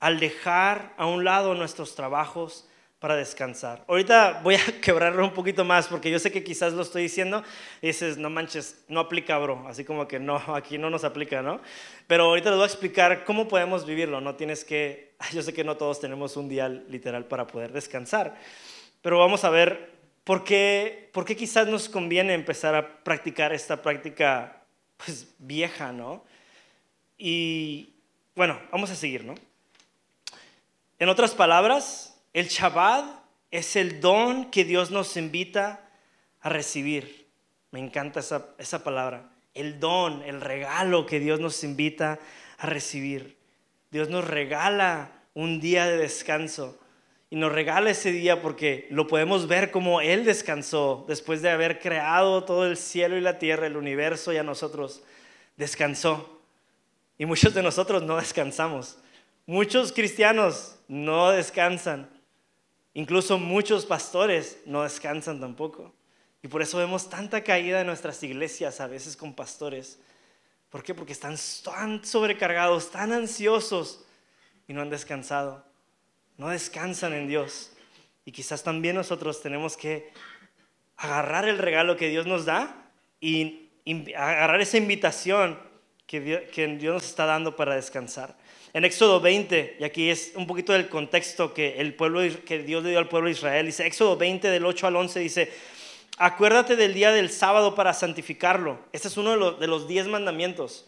al dejar a un lado nuestros trabajos para descansar. Ahorita voy a <laughs> quebrarlo un poquito más porque yo sé que quizás lo estoy diciendo y dices, no manches, no aplica, bro. Así como que no, <laughs> aquí no nos aplica, ¿no? Pero ahorita les voy a explicar cómo podemos vivirlo. No tienes que, <laughs> yo sé que no todos tenemos un día literal para poder descansar, pero vamos a ver por qué, por qué quizás nos conviene empezar a practicar esta práctica pues vieja, ¿no? Y bueno, vamos a seguir, ¿no? En otras palabras, el Shabbat es el don que Dios nos invita a recibir. Me encanta esa, esa palabra. El don, el regalo que Dios nos invita a recibir. Dios nos regala un día de descanso. Y nos regala ese día porque lo podemos ver como Él descansó después de haber creado todo el cielo y la tierra, el universo y a nosotros. Descansó. Y muchos de nosotros no descansamos. Muchos cristianos no descansan. Incluso muchos pastores no descansan tampoco. Y por eso vemos tanta caída en nuestras iglesias a veces con pastores. ¿Por qué? Porque están tan sobrecargados, tan ansiosos y no han descansado. No descansan en Dios. Y quizás también nosotros tenemos que agarrar el regalo que Dios nos da y agarrar esa invitación que Dios nos está dando para descansar. En Éxodo 20, y aquí es un poquito del contexto que, el pueblo, que Dios le dio al pueblo de Israel, dice Éxodo 20 del 8 al 11, dice, acuérdate del día del sábado para santificarlo. Este es uno de los, de los diez mandamientos.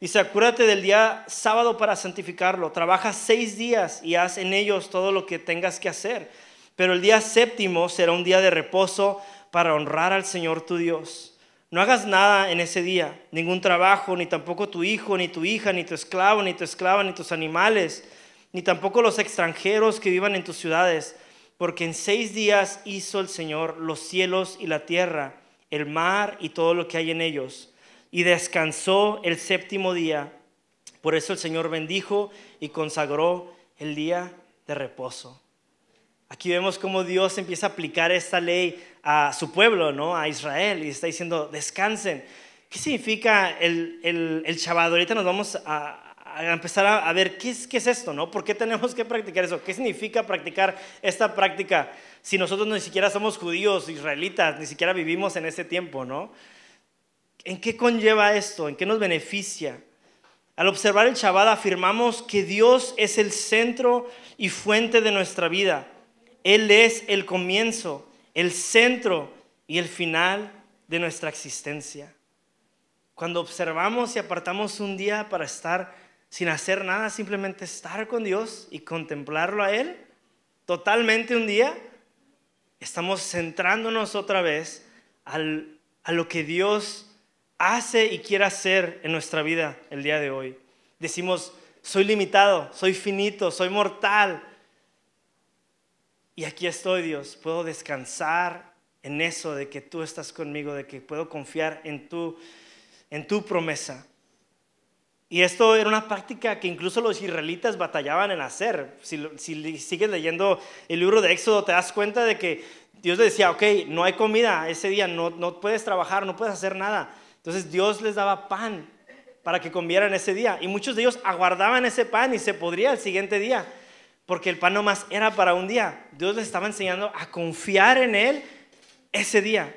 Dice, acuérdate del día sábado para santificarlo. Trabaja seis días y haz en ellos todo lo que tengas que hacer. Pero el día séptimo será un día de reposo para honrar al Señor tu Dios. No hagas nada en ese día, ningún trabajo, ni tampoco tu hijo, ni tu hija, ni tu esclavo, ni tu esclava, ni tus animales, ni tampoco los extranjeros que vivan en tus ciudades, porque en seis días hizo el Señor los cielos y la tierra, el mar y todo lo que hay en ellos, y descansó el séptimo día. Por eso el Señor bendijo y consagró el día de reposo. Aquí vemos cómo Dios empieza a aplicar esta ley a su pueblo, ¿no? a Israel, y está diciendo, descansen. ¿Qué significa el, el, el Shabbat? Ahorita nos vamos a, a empezar a, a, ver ¿qué es, qué es esto, ¿no? ¿Por qué tenemos que practicar eso? ¿Qué significa practicar esta práctica si nosotros ni siquiera somos judíos, israelitas, ni siquiera vivimos en ese tiempo, ¿no? ¿En qué conlleva esto? ¿En qué nos beneficia? Al observar el Shabbat afirmamos que Dios es el centro y fuente de nuestra vida. Él es el comienzo, el centro y el final de nuestra existencia. Cuando observamos y apartamos un día para estar sin hacer nada, simplemente estar con Dios y contemplarlo a Él, totalmente un día, estamos centrándonos otra vez a lo que Dios hace y quiere hacer en nuestra vida el día de hoy. Decimos, soy limitado, soy finito, soy mortal, y aquí estoy, Dios, puedo descansar en eso de que tú estás conmigo, de que puedo confiar en tu, en tu promesa. Y esto era una práctica que incluso los israelitas batallaban en hacer. Si, si sigues leyendo el libro de Éxodo, te das cuenta de que Dios les decía, ok, no hay comida ese día, no, no puedes trabajar, no puedes hacer nada. Entonces Dios les daba pan para que comieran ese día. Y muchos de ellos aguardaban ese pan y se podría el siguiente día porque el pan no más era para un día. Dios les estaba enseñando a confiar en Él ese día.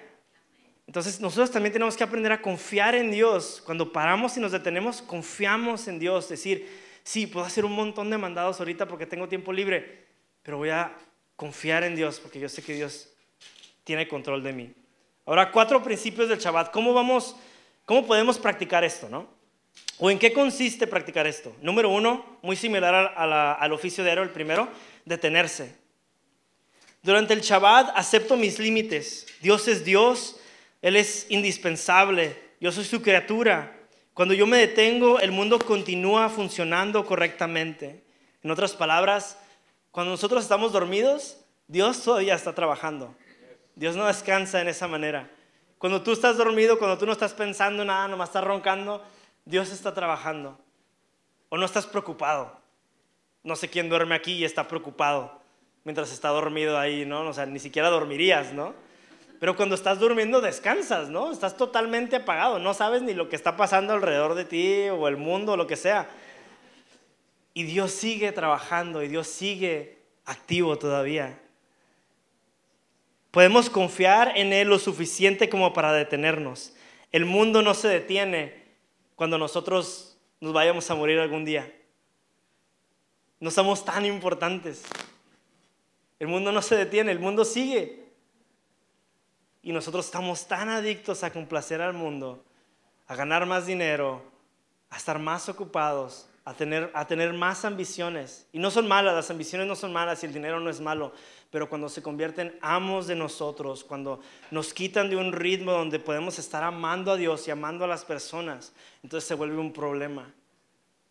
Entonces nosotros también tenemos que aprender a confiar en Dios. Cuando paramos y nos detenemos, confiamos en Dios. Decir, sí, puedo hacer un montón de mandados ahorita porque tengo tiempo libre, pero voy a confiar en Dios porque yo sé que Dios tiene control de mí. Ahora, cuatro principios del Shabbat. ¿Cómo vamos, cómo podemos practicar esto, no? ¿O en qué consiste practicar esto? Número uno, muy similar al oficio de héroe, el primero, detenerse. Durante el Shabbat acepto mis límites. Dios es Dios, Él es indispensable, yo soy su criatura. Cuando yo me detengo, el mundo continúa funcionando correctamente. En otras palabras, cuando nosotros estamos dormidos, Dios todavía está trabajando. Dios no descansa en esa manera. Cuando tú estás dormido, cuando tú no estás pensando nada, nomás estás roncando, Dios está trabajando. O no estás preocupado. No sé quién duerme aquí y está preocupado mientras está dormido ahí, ¿no? O sea, ni siquiera dormirías, ¿no? Pero cuando estás durmiendo descansas, ¿no? Estás totalmente apagado, no sabes ni lo que está pasando alrededor de ti o el mundo o lo que sea. Y Dios sigue trabajando y Dios sigue activo todavía. Podemos confiar en Él lo suficiente como para detenernos. El mundo no se detiene cuando nosotros nos vayamos a morir algún día. No somos tan importantes. El mundo no se detiene, el mundo sigue. Y nosotros estamos tan adictos a complacer al mundo, a ganar más dinero, a estar más ocupados, a tener, a tener más ambiciones. Y no son malas, las ambiciones no son malas y el dinero no es malo, pero cuando se convierten amos de nosotros, cuando nos quitan de un ritmo donde podemos estar amando a Dios y amando a las personas, entonces se vuelve un problema.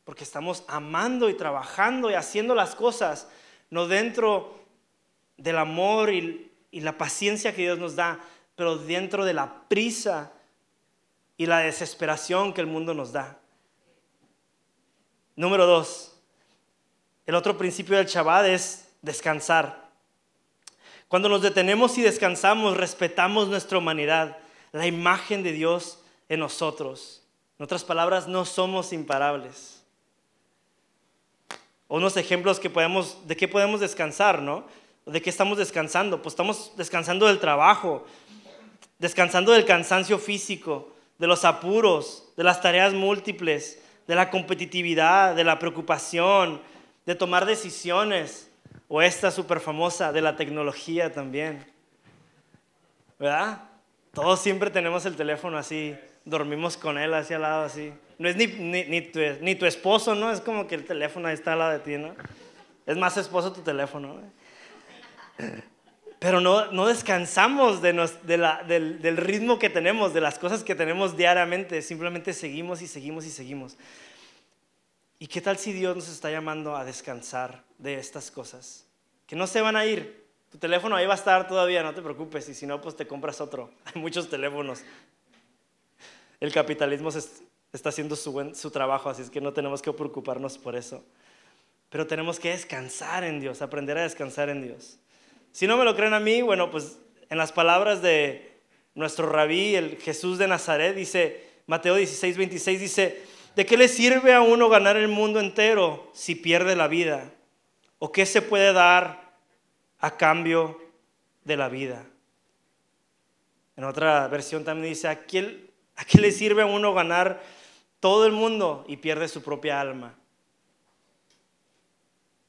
Porque estamos amando y trabajando y haciendo las cosas, no dentro del amor y, y la paciencia que Dios nos da, pero dentro de la prisa y la desesperación que el mundo nos da. Número dos, el otro principio del Shabbat es descansar. Cuando nos detenemos y descansamos, respetamos nuestra humanidad, la imagen de Dios en nosotros. En otras palabras, no somos imparables. Unos ejemplos que podemos, de qué podemos descansar, ¿no? ¿De qué estamos descansando? Pues estamos descansando del trabajo, descansando del cansancio físico, de los apuros, de las tareas múltiples, de la competitividad, de la preocupación, de tomar decisiones, o esta súper famosa de la tecnología también. ¿Verdad? Todos siempre tenemos el teléfono así, dormimos con él hacia al lado así. No es ni, ni, tu, ni, tu, esposo, ¿no? Es como que el teléfono ahí está al lado de ti, ¿no? Es más esposo tu teléfono. Pero no, no descansamos de de la, del, del ritmo que tenemos, de las cosas que tenemos diariamente. Simplemente seguimos y seguimos y seguimos. ¿Y qué tal si Dios nos está llamando a descansar de estas cosas? Que no se van a ir. Tu teléfono ahí va a estar todavía, no te preocupes. Y si no, pues te compras otro. <laughs> Hay muchos teléfonos. El capitalismo está haciendo su, su trabajo, así es que no tenemos que preocuparnos por eso. Pero tenemos que descansar en Dios, aprender a descansar en Dios. Si no me lo creen a mí, bueno, pues en las palabras de nuestro rabí, el Jesús de Nazaret, dice, Mateo 16, 26, dice, ¿de qué le sirve a uno ganar el mundo entero si pierde la vida? ¿O qué se puede dar a cambio de la vida? En otra versión también dice, ¿a qué, a qué le sirve a uno ganar todo el mundo y pierde su propia alma?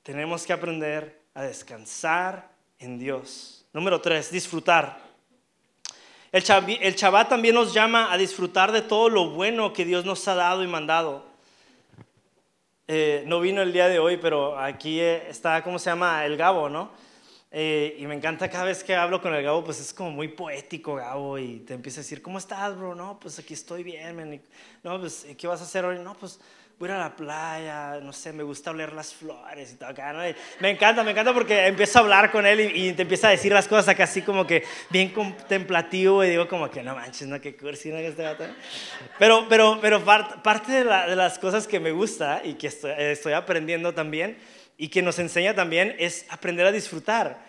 Tenemos que aprender a descansar en Dios. Número tres, disfrutar. El, el Shabbat también nos llama a disfrutar de todo lo bueno que Dios nos ha dado y mandado. Eh, no vino el día de hoy, pero aquí eh, está, ¿cómo se llama? El Gabo, ¿no? Eh, y me encanta cada vez que hablo con el Gabo, pues es como muy poético, Gabo, y te empieza a decir, ¿cómo estás, bro? No, pues aquí estoy bien, No, pues, ¿qué vas a hacer hoy? No, pues voy a la playa, no sé, me gusta oler las flores y todo acá, ¿no? me encanta, me encanta porque empiezo a hablar con él y, te empieza a decir las cosas acá así como que bien contemplativo y digo como que no manches, no, qué cursi, ¿no? Este pero, pero, pero parte de, las cosas que me gusta y que estoy, estoy aprendiendo también y que nos enseña también es aprender a disfrutar.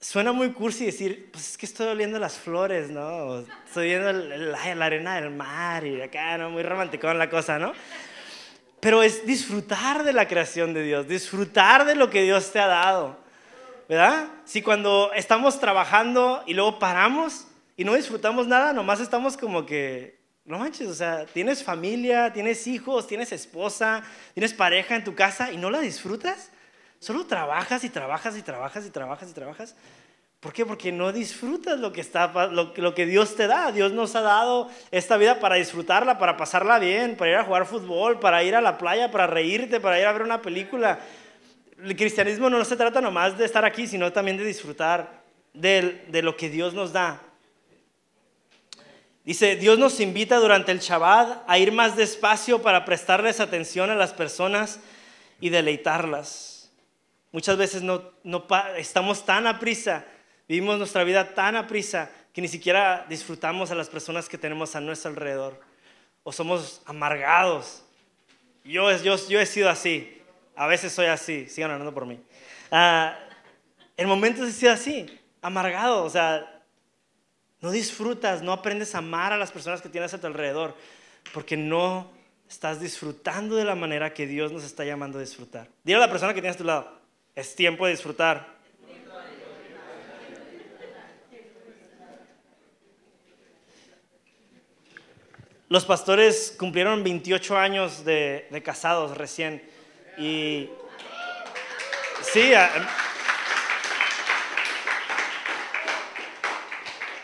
Suena muy cursi decir, pues es que estoy oliendo las flores, ¿no? Estoy viendo la, la arena del mar y acá, ¿no? Muy romántico la cosa, ¿no? Pero es disfrutar de la creación de Dios, disfrutar de lo que Dios te ha dado. ¿Verdad? Si cuando estamos trabajando y luego paramos y no disfrutamos nada, nomás estamos como que, no manches, o sea, tienes familia, tienes hijos, tienes esposa, tienes pareja en tu casa y no la disfrutas. Solo trabajas y trabajas y trabajas y trabajas y trabajas. ¿Por qué? Porque no disfrutas lo que, está, lo, lo, que Dios te da. Dios nos ha dado esta vida para disfrutarla, para pasarla bien, para ir a jugar fútbol, para ir a la playa, para reírte, para ir a ver una película. El cristianismo no se trata nomás de estar aquí, sino también de disfrutar de, lo que Dios nos da. Dice, Dios nos invita durante el Shabbat a ir más despacio para prestarles atención a las personas y deleitarlas. Muchas veces no, no estamos tan a prisa Vivimos nuestra vida tan a prisa que ni siquiera disfrutamos a las personas que tenemos a nuestro alrededor. O somos amargados. Yo, yo, yo he sido así. A veces soy así. Sigan hablando por mí. Ah, en momentos he sido así. Amargado. O sea, no disfrutas, no aprendes a amar a las personas que tienes a tu alrededor. Porque no estás disfrutando de la manera que Dios nos está llamando a disfrutar. Dile a la persona que tienes a tu lado. Es tiempo de disfrutar. Los pastores cumplieron 28 años de, casados recién. Y sí, a,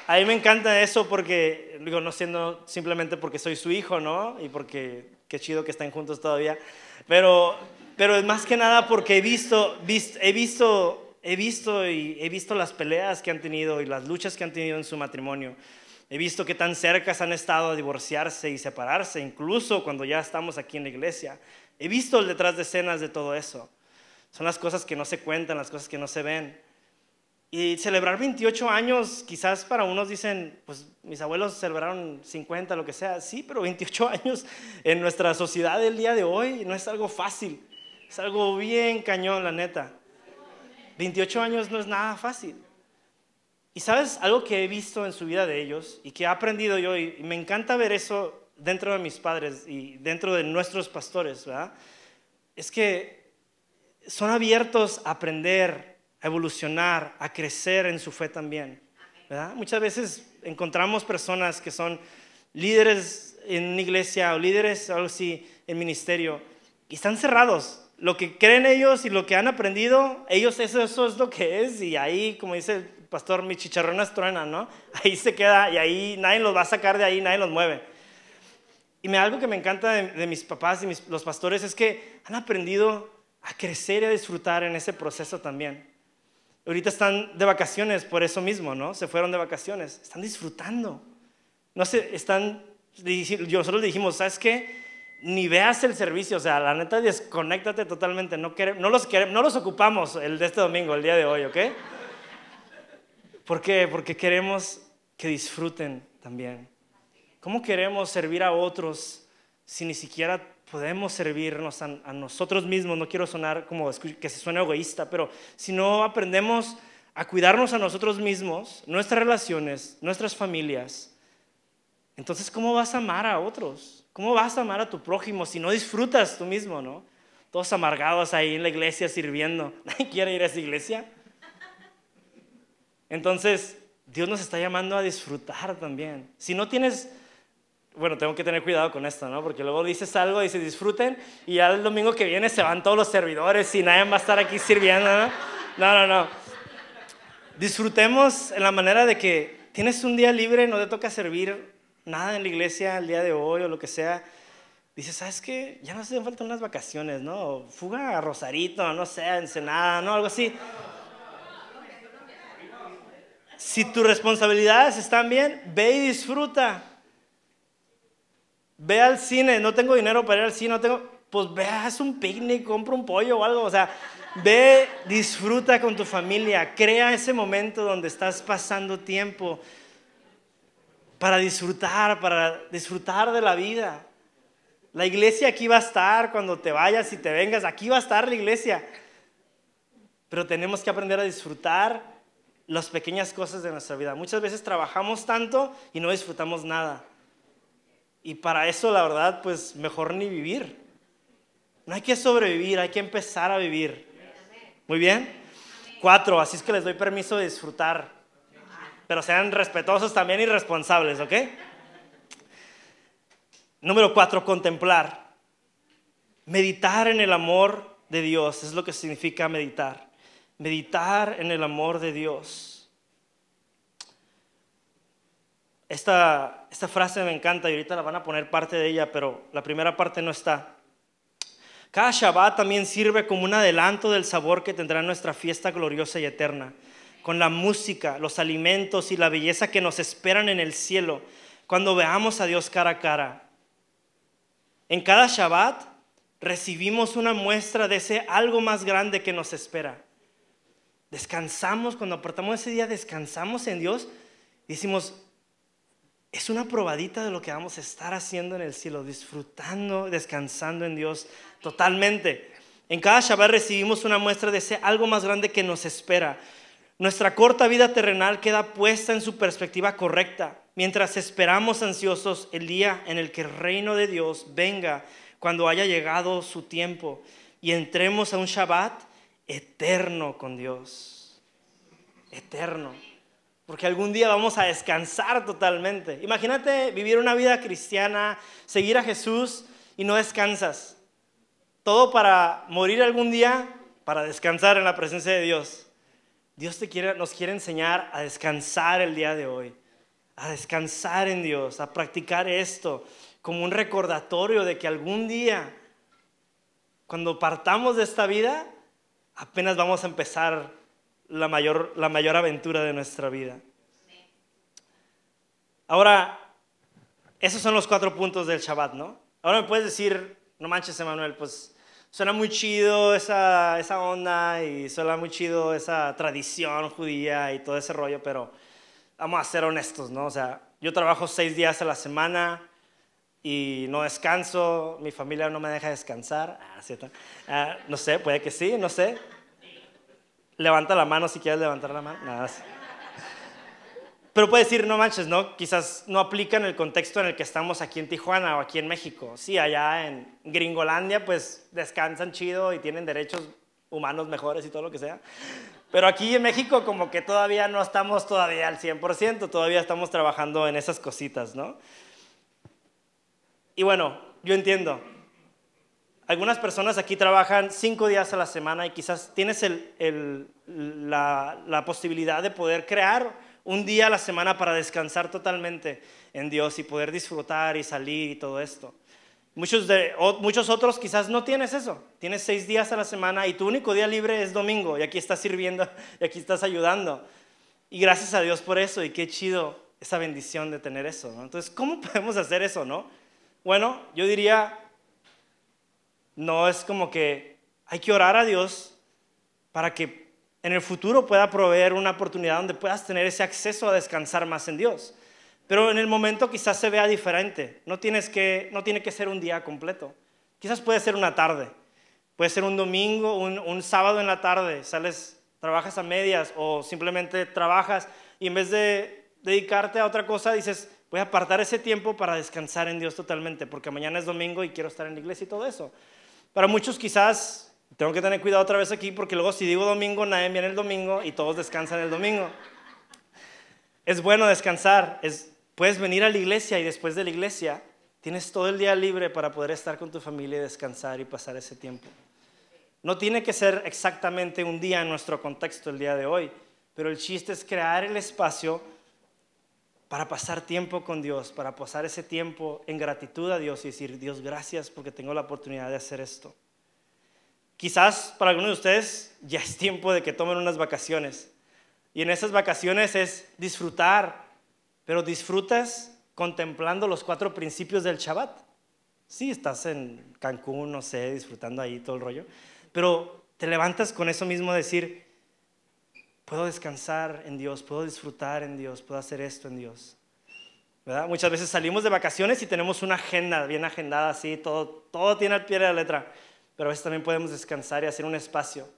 a, mí me encanta eso porque, digo, no siendo simplemente porque soy su hijo, ¿no? Y porque qué chido que estén juntos todavía. Pero, pero es más que nada porque he visto, he visto, he visto y he visto las peleas que han tenido y las luchas que han tenido en su matrimonio. He visto que tan cerca han estado a divorciarse y separarse, incluso cuando ya estamos aquí en la iglesia. He visto el detrás de escenas de todo eso. Son las cosas que no se cuentan, las cosas que no se ven. Y celebrar 28 años, quizás para unos dicen, pues mis abuelos celebraron 50, lo que sea. Sí, pero 28 <laughs> años en nuestra sociedad del día de hoy no es algo fácil. Es algo bien cañón, la neta. 28 años no es nada fácil. Y sabes, algo que he visto en su vida de ellos y que he aprendido yo, y me encanta ver eso dentro de mis padres y dentro de nuestros pastores, ¿verdad? Es que son abiertos a aprender, a evolucionar, a crecer en su fe también, ¿verdad? Muchas veces encontramos personas que son líderes en iglesia o líderes algo así en ministerio y están cerrados. Lo que creen ellos y lo que han aprendido, ellos eso, eso es lo que es y ahí, como dice pastor, mis chicharrones truenan, ¿no? <laughs> Ahí se queda y ahí nadie los va a sacar de ahí, nadie los mueve. Y me, algo que me encanta de, mis papás y los pastores es que han aprendido a crecer y a disfrutar en ese proceso también. Ahorita están de vacaciones por eso mismo, ¿no? Se fueron de vacaciones, están disfrutando. No sé, están, nosotros dijimos, ¿sabes qué? Ni veas el servicio, o sea, la neta, desconéctate totalmente. No, no, los, no los ocupamos el de este domingo, el día de hoy, ¿ok? ¿Por qué? Porque queremos que disfruten también. ¿Cómo queremos servir a otros si ni siquiera podemos servirnos a, nosotros mismos? No quiero sonar como que se suene egoísta, pero si no aprendemos a cuidarnos a nosotros mismos, nuestras relaciones, nuestras familias, entonces ¿cómo vas a amar a otros? ¿Cómo vas a amar a tu prójimo si no disfrutas tú mismo, no? Todos amargados ahí en la iglesia sirviendo. <laughs> ¿Nadie quiere ir a esa iglesia? Entonces, Dios nos está llamando a disfrutar también. Si no tienes, bueno, tengo que tener cuidado con esto, ¿no? Porque luego dices algo y se disfruten y ya el domingo que viene se van todos los servidores y nadie va a estar aquí sirviendo, ¿no? No, no, no. Disfrutemos en la manera de que tienes un día libre, no te toca servir nada en la iglesia el día de hoy o lo que sea. Dices, ¿sabes qué? Ya no hacen falta unas vacaciones, ¿no? Fuga a Rosarito, no sé, Ensenada, ¿no? Algo así si tus responsabilidades están bien, ve y disfruta. Ve al cine, no tengo dinero para ir al cine, no tengo, pues ve, haz un picnic, compra un pollo o algo, o sea, ve, disfruta con tu familia, crea ese momento donde estás pasando tiempo para disfrutar, para disfrutar de la vida. La iglesia aquí va a estar cuando te vayas y te vengas, aquí va a estar la iglesia. Pero tenemos que aprender a disfrutar las pequeñas cosas de nuestra vida. Muchas veces trabajamos tanto y no disfrutamos nada. Y para eso, la verdad, pues mejor ni vivir. No hay que sobrevivir, hay que empezar a vivir. Muy bien. Cuatro, así es que les doy permiso de disfrutar. Pero sean respetuosos también y responsables, ¿ok? Número cuatro, contemplar. Meditar en el amor de Dios es lo que significa meditar meditar en el amor de Dios. Esta, esta frase me encanta y ahorita la van a poner parte de ella, pero la primera parte no está. Cada Shabbat también sirve como un adelanto del sabor que tendrá nuestra fiesta gloriosa y eterna, con la música, los alimentos y la belleza que nos esperan en el cielo cuando veamos a Dios cara a cara. En cada Shabbat recibimos una muestra de ese algo más grande que nos espera. Descansamos, cuando apartamos ese día, descansamos en Dios y decimos, es una probadita de lo que vamos a estar haciendo en el cielo, disfrutando, descansando en Dios totalmente. En cada Shabbat recibimos una muestra de ese algo más grande que nos espera. Nuestra corta vida terrenal queda puesta en su perspectiva correcta, mientras esperamos ansiosos el día en el que el reino de Dios venga, cuando haya llegado su tiempo y entremos a un Shabbat eterno con Dios. Eterno. porque algún día vamos a descansar totalmente. Imagínate vivir una vida cristiana, seguir a Jesús y no descansas. Todo para morir algún día, para descansar en la presencia de Dios. Dios te quiere, nos quiere enseñar a descansar el día de hoy, a descansar en Dios, a practicar esto como un recordatorio de que algún día, cuando partamos de esta vida, apenas vamos a empezar la mayor, la mayor aventura de nuestra vida. Ahora, esos son los cuatro puntos del Shabbat, ¿no? Ahora me puedes decir, no manches, Emanuel, pues suena muy chido esa, esa onda y suena muy chido esa tradición judía y todo ese rollo, pero vamos a ser honestos, ¿no? O sea, yo trabajo seis días a la semana y no descanso, mi familia no me deja descansar. Ah, ¿cierto? Ah, no sé, puede que sí, no sé. Levanta la mano si quieres levantar la mano. Nada. Pero puede decir, no manches, ¿no? Quizás no aplica en el contexto en el que estamos aquí en Tijuana o aquí en México. Sí, allá en Gringolandia, pues descansan chido y tienen derechos humanos mejores y todo lo que sea. Pero aquí en México como que todavía no estamos todavía al 100%, todavía estamos trabajando en esas cositas, ¿no? Y bueno, yo entiendo. Algunas personas aquí trabajan cinco días a la semana y quizás tienes la, posibilidad de poder crear un día a la semana para descansar totalmente en Dios y poder disfrutar y salir y todo esto. Muchos, otros quizás no tienes eso. Tienes seis días a la semana y tu único día libre es domingo y aquí estás sirviendo <laughs> y aquí estás ayudando. Y gracias a Dios por eso y qué chido esa bendición de tener eso. Entonces, ¿cómo <laughs> podemos hacer eso, no? Bueno, yo diría, no es como que hay que orar a Dios para que en el futuro pueda proveer una oportunidad donde puedas tener ese acceso a descansar más en Dios. Pero en el momento quizás se vea diferente. No, tiene que ser un día completo. Quizás puede ser una tarde. Puede ser un domingo, un, un sábado en la tarde. Sales, trabajas a medias o simplemente trabajas y en vez de dedicarte a otra cosa dices, voy a apartar ese tiempo para descansar en Dios totalmente, porque mañana es domingo y quiero estar en la iglesia y todo eso. Para muchos quizás tengo que tener cuidado otra vez aquí porque luego si digo domingo, nadie viene el domingo y todos descansan el domingo. Es bueno descansar, es, puedes venir a la iglesia y después de la iglesia tienes todo el día libre para poder estar con tu familia y descansar y pasar ese tiempo. No tiene que ser exactamente un día en nuestro contexto el día de hoy, pero el chiste es crear el espacio para pasar tiempo con Dios, para pasar ese tiempo en gratitud a Dios y decir, Dios, gracias porque tengo la oportunidad de hacer esto. Quizás para algunos de ustedes ya es tiempo de que tomen unas vacaciones. Y en esas vacaciones es disfrutar, pero disfrutas contemplando los cuatro principios del Shabbat. Sí, estás en Cancún, no sé, disfrutando ahí todo el rollo, pero te levantas con eso mismo, decir, puedo descansar en Dios, puedo disfrutar en Dios, puedo hacer esto en Dios. ¿verdad? Muchas veces salimos de vacaciones y tenemos una agenda bien agendada, así, todo, todo tiene al pie de la letra pero a veces también podemos descansar y hacer un espacio.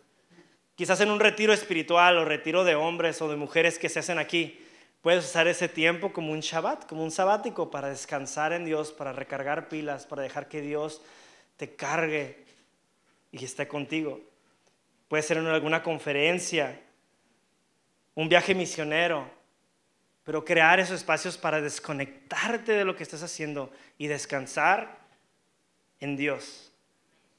Quizás en un retiro espiritual o retiro de hombres o de mujeres que se hacen aquí, puedes usar ese tiempo como un Shabbat, como un sabático para descansar en Dios, para recargar pilas, para dejar que Dios te cargue y esté contigo. Puede ser en alguna conferencia, un viaje misionero, pero crear esos espacios para desconectarte de lo que estás haciendo y descansar en Dios.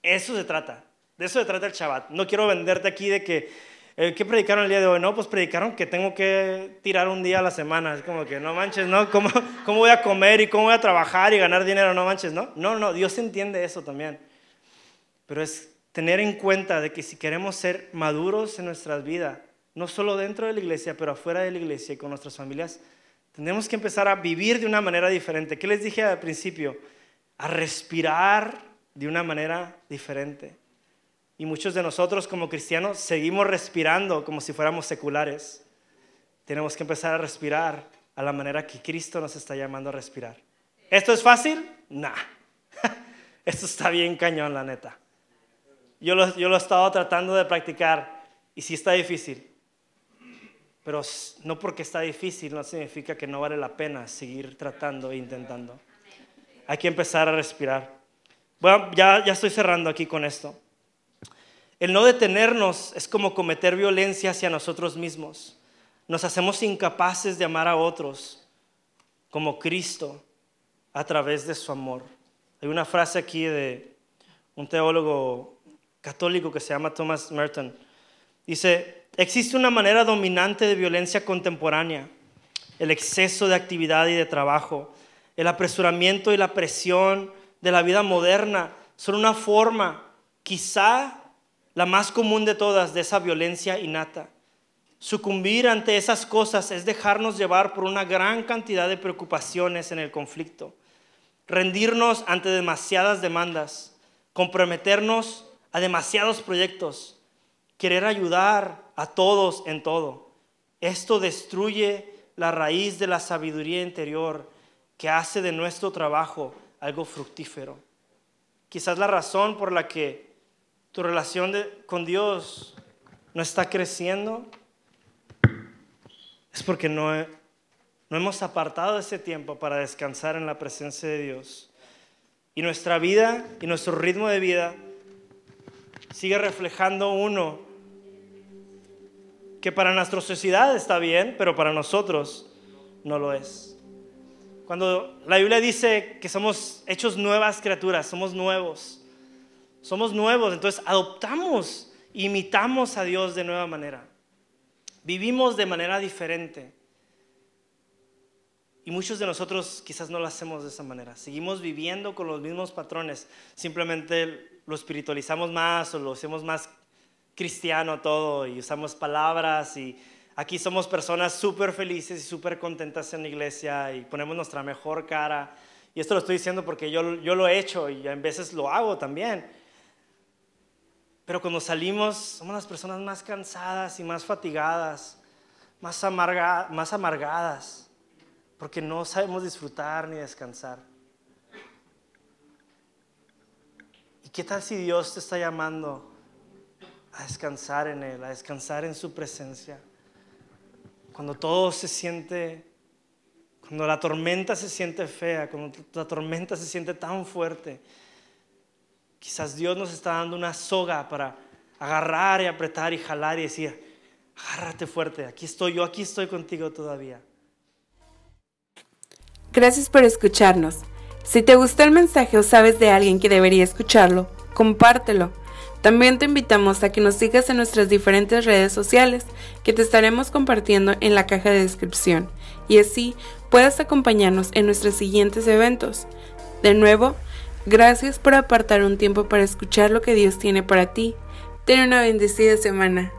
Eso se trata. De eso se trata el Shabbat. No quiero venderte aquí de que, eh, ¿qué predicaron el día de hoy? No, pues predicaron que tengo que tirar un día a la semana. Es como que, no manches, ¿no? ¿Cómo, ¿Cómo voy a comer y cómo voy a trabajar y ganar dinero? No manches, ¿no? No, no, Dios entiende eso también. Pero es tener en cuenta de que si queremos ser maduros en nuestras vidas, no solo dentro de la iglesia, pero afuera de la iglesia y con nuestras familias, tenemos que empezar a vivir de una manera diferente. ¿Qué les dije al principio? A respirar de una manera diferente. Y muchos de nosotros como cristianos seguimos respirando como si fuéramos seculares. Tenemos que empezar a respirar a la manera que Cristo nos está llamando a respirar. ¿Esto es fácil? Nah. <laughs> Esto está bien cañón, la neta. Yo lo, yo lo he estado tratando de practicar y sí está difícil. Pero no porque está difícil no significa que no vale la pena seguir tratando e intentando. Hay que empezar a respirar ya, ya estoy cerrando aquí con esto. El no detenernos es como cometer violencia hacia nosotros mismos. nos hacemos incapaces de amar a otros como Cristo a través de su amor. Hay una frase aquí de un teólogo católico que se llama Thomas Merton. Dice, existe una manera dominante de violencia contemporánea, el exceso de actividad y de trabajo, el apresuramiento y la presión de la vida moderna son una forma, quizá la más común de todas, de esa violencia innata. Sucumbir ante esas cosas es dejarnos llevar por una gran cantidad de preocupaciones en el conflicto, rendirnos ante demasiadas demandas, comprometernos a demasiados proyectos, querer ayudar a todos en todo. Esto destruye la raíz de la sabiduría interior que hace de nuestro trabajo algo fructífero. Quizás la razón por la que tu relación con Dios no está creciendo es porque no, no hemos apartado ese tiempo para descansar en la presencia de Dios. Y nuestra vida y nuestro ritmo de vida sigue reflejando uno que para nuestra sociedad está bien, pero para nosotros no lo es. Cuando la Biblia dice que somos hechos nuevas criaturas, somos nuevos, somos nuevos, entonces adoptamos, imitamos a Dios de nueva manera. Vivimos de manera diferente. Y muchos de nosotros quizás no lo hacemos de esa manera. Seguimos viviendo con los mismos patrones. Simplemente lo espiritualizamos más o lo hacemos más cristiano todo y usamos palabras y aquí somos personas súper felices y súper contentas en la iglesia y ponemos nuestra mejor cara. Y esto lo estoy diciendo porque yo, yo lo he hecho y a veces lo hago también. Pero cuando salimos somos las personas más cansadas y más fatigadas, más, más amargadas, porque no sabemos disfrutar ni descansar. ¿Y qué tal si Dios te está llamando a descansar en Él, a descansar en su presencia? Cuando todo se siente, cuando la tormenta se siente fea, cuando la tormenta se siente tan fuerte, quizás Dios nos está dando una soga para agarrar y apretar y jalar y decir, agárrate fuerte, aquí estoy yo, aquí estoy contigo todavía. Gracias por escucharnos. Si te gustó el mensaje o sabes de alguien que debería escucharlo, compártelo también te invitamos a que nos sigas en nuestras diferentes redes sociales que te estaremos compartiendo en la caja de descripción y así puedas acompañarnos en nuestros siguientes eventos. De nuevo, gracias por apartar un tiempo para escuchar lo que Dios tiene para ti. Ten una bendecida semana.